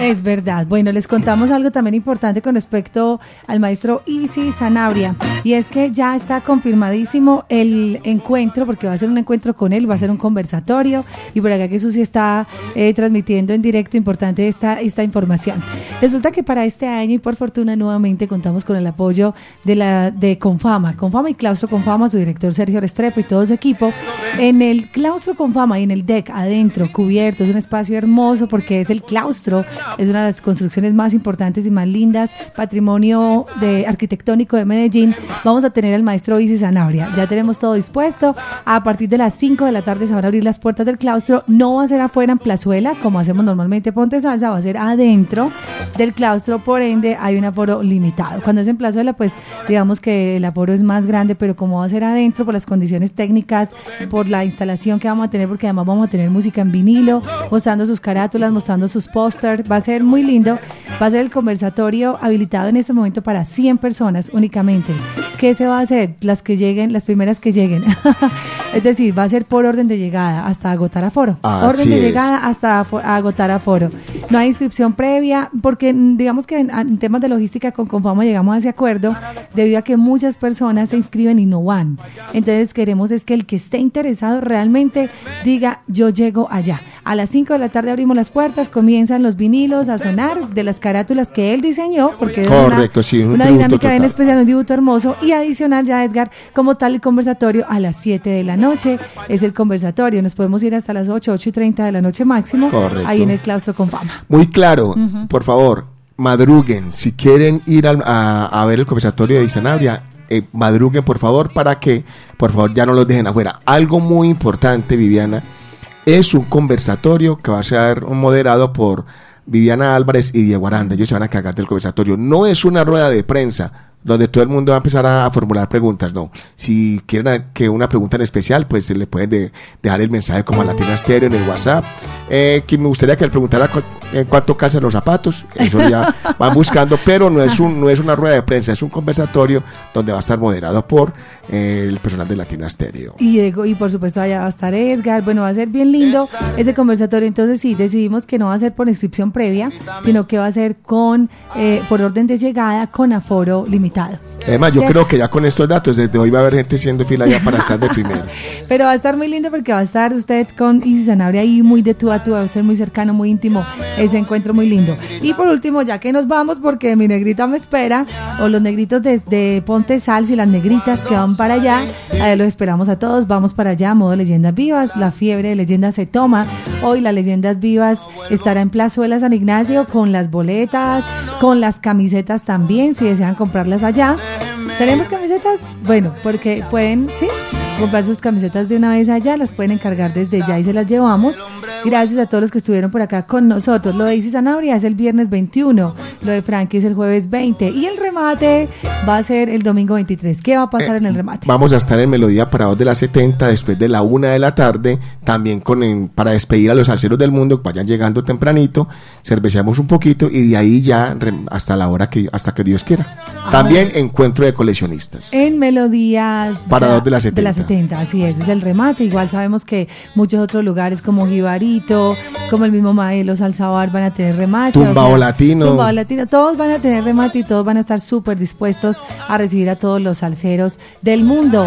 Es verdad. Bueno, les contamos algo también importante con respecto al maestro Isi Sanabria. Y es que ya está confirmadísimo el encuentro, porque va a ser un encuentro con él, va a ser un conversatorio. Y por acá que Susi está eh, transmitiendo en directo importante esta, esta información. Resulta que para este año, y por fortuna nuevamente, contamos con el apoyo de la de Confama. Confama y Claustro Confama, su director Sergio Restrepo y todo su equipo. En el Claustro Confama y en el deck adentro, cubierto, es un espacio hermoso porque es el claustro es una de las construcciones más importantes y más lindas, patrimonio de arquitectónico de Medellín. Vamos a tener al maestro Isis Sanabria. Ya tenemos todo dispuesto. A partir de las 5 de la tarde se van a abrir las puertas del claustro. No va a ser afuera en Plazuela, como hacemos normalmente Ponte Salsa, va a ser adentro del claustro, por ende hay un aforo limitado. Cuando es en Plazuela, pues digamos que el aforo es más grande, pero como va a ser adentro por las condiciones técnicas, por la instalación que vamos a tener, porque además vamos a tener música en vinilo, mostrando sus carátulas, mostrando sus pósters, va a ser muy lindo. Va a ser el conversatorio habilitado en este momento para 100 personas únicamente. ¿Qué se va a hacer? Las que lleguen, las primeras que lleguen. es decir, va a ser por orden de llegada hasta agotar aforo. Así orden de es. llegada hasta agotar aforo. no hay inscripción previa, porque mm, digamos que en, en temas de logística con Confama llegamos a ese acuerdo debido a que muchas personas se inscriben y no van. Entonces queremos es que el que esté interesado realmente diga yo llego allá. A las 5 de la tarde abrimos las puertas, comienzan los vinilos a sonar de las carátulas que él diseñó, porque es una- Correcto, sí, un una tributo dinámica bien especial, un dibujo hermoso y adicional ya Edgar, como tal el conversatorio a las 7 de la noche es el conversatorio, nos podemos ir hasta las 8, 8 y 30 de la noche máximo, Correcto. ahí en el claustro con fama. Muy claro, por favor, madruguen. Si quieren ir a, a ver el conversatorio de Sanabria, eh, madruguen por favor para que, por favor, ya no los dejen afuera. Algo muy importante, Viviana, es un conversatorio que va a ser moderado por Viviana Álvarez y Diego Aranda. Ellos se van a cargar del conversatorio. No es una rueda de prensa donde todo el mundo va a empezar a, formular preguntas. No. Si quieren que una pregunta en especial, pues le pueden de- dejar el mensaje como a Latina Stereo en el WhatsApp. Eh, que me gustaría que le preguntara en cuánto calzan los zapatos. Eso ya van buscando, pero no es, un, no es una rueda de prensa, es un conversatorio donde va a estar moderado por el personal de Latina Stereo. Y, y por supuesto allá va a estar Edgar, bueno, va a ser bien lindo ese conversatorio, entonces sí, decidimos que no va a ser por inscripción previa, sino que va a ser con eh, por orden de llegada con aforo limitado. Además, yo ¿Cierto? creo que ya con estos datos, desde hoy va a haber gente haciendo fila ya para estar de primero. Pero va a estar muy lindo porque va a estar usted con Isis Sanabria ahí muy de tú a tú, va a ser muy cercano, muy íntimo, ese encuentro muy lindo. Y por último, ya que nos vamos, porque mi negrita me espera, o los negritos desde Ponte Sals y las negritas que van para allá, ahí los esperamos a todos, vamos para allá, modo Leyendas Vivas, la fiebre de leyendas se toma. Hoy las Leyendas Vivas estará en Plazuela San Ignacio con las boletas, con las camisetas también, si desean comprarlas allá. ¿Tenemos camisetas? Bueno, porque pueden, sí, comprar sus camisetas de una vez allá, las pueden encargar desde ya y se las llevamos. Gracias a todos los que estuvieron por acá con nosotros. Lo de Isis Sanabria es el viernes 21, lo de Frankie es el jueves 20 y el remate va a ser el domingo 23. ¿Qué va a pasar en el remate? Vamos a estar en Melodía Parados de las 70 después de la una de la tarde, también con en- para despedir a los salseros del mundo que vayan llegando tempranito, cerveceamos un poquito y de ahí ya hasta la hora que hasta que Dios quiera. También encuentro de coleccionistas. En Melodías Parados de la 70. De la 70, así es, es el remate. Igual sabemos que muchos otros lugares como Como el mismo Maelo, Salsabar van a tener remate. Tumbao Latino. Tumbao Latino, todos van a tener remate y todos van a estar súper dispuestos a recibir a todos los salseros del mundo.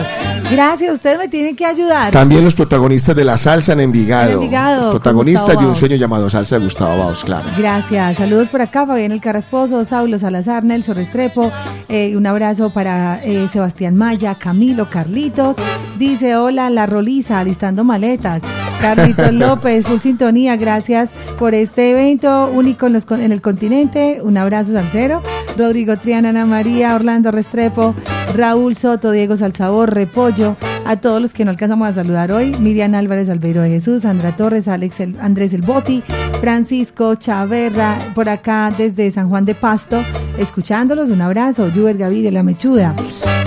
Gracias, ustedes me tienen que ayudar. También los protagonistas de la salsa en Envigado. En Envigado, protagonistas de un sueño llamado Salsa de Gustavo Baos, claro. Gracias. Saludos por acá, Fabián El Carrasposo, Saulo Salazar, Nelson Restrepo. eh, un abrazo para eh, Sebastián Maya, Camilo, Carlitos. Dice, hola, la Roliza, alistando maletas. Carlitos López, full sintonía. Gracias por este evento único en, el continente. Un abrazo salsero. Rodrigo Triana, Ana María, Orlando Restrepo, Raúl Soto, Diego Salsabor, Repollo. A todos los que no alcanzamos a saludar hoy, Miriam Álvarez Albeiro de Jesús, Sandra Torres, Alex Andrés El Boti, Francisco Chaverra, por acá desde San Juan de Pasto, escuchándolos, un abrazo, Juber Gaviria, La Mechuda,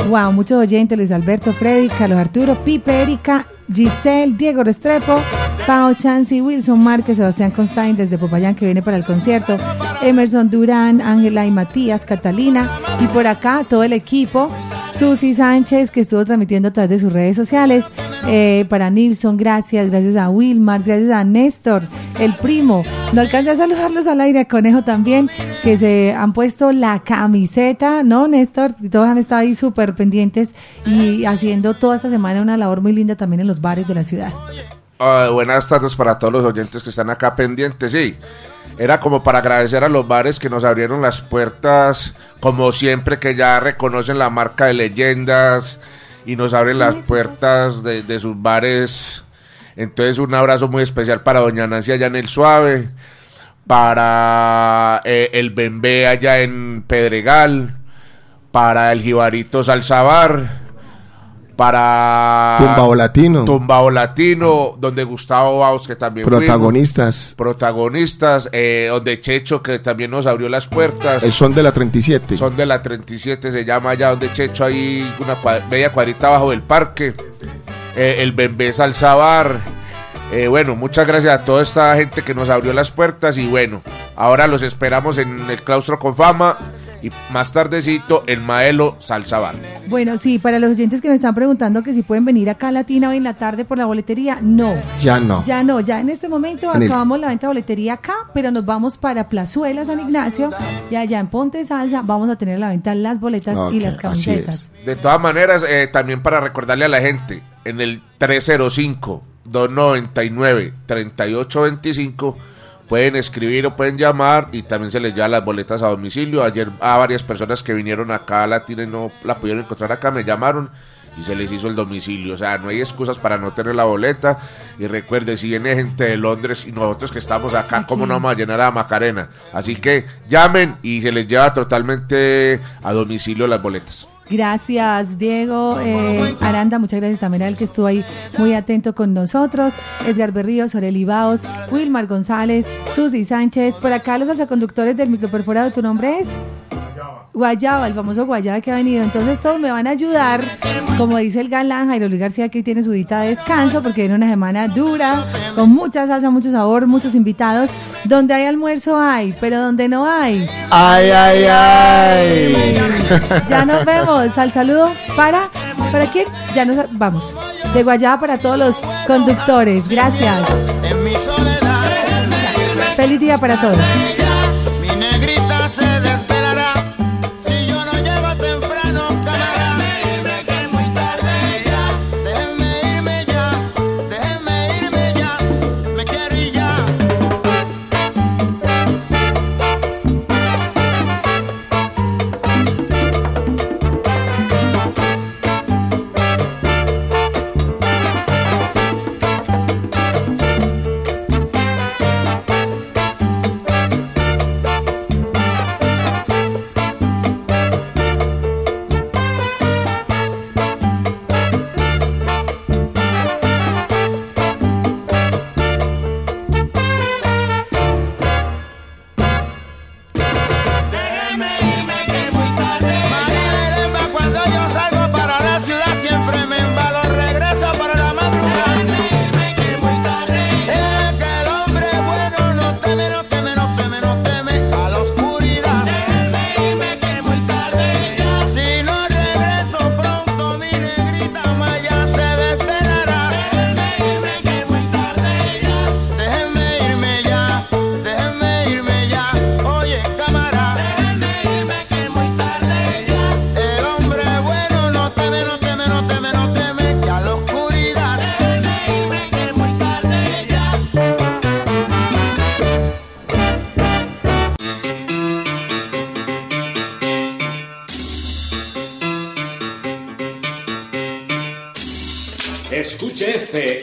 wow, muchos oyentes, Luis Alberto, Freddy, Carlos Arturo, Pipe, Erika, Giselle, Diego Restrepo, Pao Chancy, Wilson Márquez, Sebastián Constain desde Popayán que viene para el concierto, Emerson Durán, Ángela y Matías, Catalina, y por acá todo el equipo, Susi Sánchez, que estuvo transmitiendo a través de sus redes sociales. Eh, para Nilson, gracias. Gracias a Wilmar, gracias a Néstor, el primo. No alcancé a saludarlos al aire, Conejo también, que se han puesto la camiseta, ¿no, Néstor? Todos han estado ahí súper pendientes y haciendo toda esta semana una labor muy linda también en los bares de la ciudad. Ah, buenas tardes para todos los oyentes que están acá pendientes. Sí, era como para agradecer a los bares que nos abrieron las puertas, como siempre que ya reconocen la marca de leyendas y nos abren las puertas de, de sus bares. Entonces un abrazo muy especial para Doña Nancy allá en el Suave, para eh, el Bembé allá en Pedregal, para el Jibarito Salsabar, para Tumbao Latino. Tumbao Latino, donde Gustavo Baus, que también fuimos. Protagonistas. protagonistas, eh, donde Checho, que también nos abrió las puertas. El son de la 37. Son de la 37, se llama allá donde Checho, ahí una media cuadrita abajo del parque. Eh, el Bembé Salsabar. Eh, bueno, muchas gracias a toda esta gente que nos abrió las puertas y bueno, ahora los esperamos en el claustro con fama y más tardecito en Maelo Salsa Bar. Bueno, sí, para los oyentes que me están preguntando que si pueden venir acá a Latina hoy en la tarde por la boletería, no. Ya no. Ya no, ya en este momento En el- acabamos la venta de boletería acá, pero nos vamos para Plazuela San Ignacio y allá en Ponte Salsa vamos a tener a la venta las boletas y las camisetas. De todas maneras, eh, también para recordarle a la gente, en el 305-299-3825 pueden escribir o pueden llamar y también se les lleva las boletas a domicilio. Ayer a varias personas que vinieron acá a Latina y no la pudieron encontrar acá me llamaron y se les hizo el domicilio. O sea, no hay excusas para no tener la boleta. Y recuerde, si viene gente de Londres y nosotros que estamos acá, ¿cómo no vamos a llenar a Macarena? Así que llamen y se les lleva totalmente a domicilio las boletas. Gracias, Diego. Eh, Aranda, muchas gracias también al que estuvo ahí muy atento con nosotros. Edgar Berríos, Oreli Baos, Wilmar González, Susi Sánchez. Por acá los alzaconductores del microperforado, ¿tu nombre es? Guayaba, el famoso Guayaba que ha venido. Entonces todos me van a ayudar, como dice el galán Jairo Luis García, que hoy tiene su dita de descanso, porque viene una semana dura, con mucha salsa, mucho sabor, muchos invitados. Donde hay almuerzo hay, pero donde no hay. Ay, ay, ay. Ya nos vemos. Al saludo para. ¿Para quién? Ya nos vamos. De Guayaba para todos los conductores. Gracias. Feliz día para todos.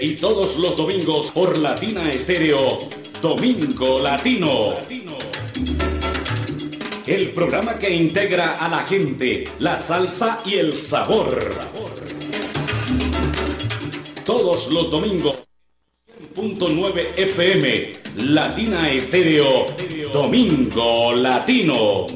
Y todos los domingos por Latina Estéreo, Domingo Latino. El programa que integra a la gente, la salsa y el sabor. Todos los domingos, 100.9 FM, Latina Estéreo, Domingo Latino.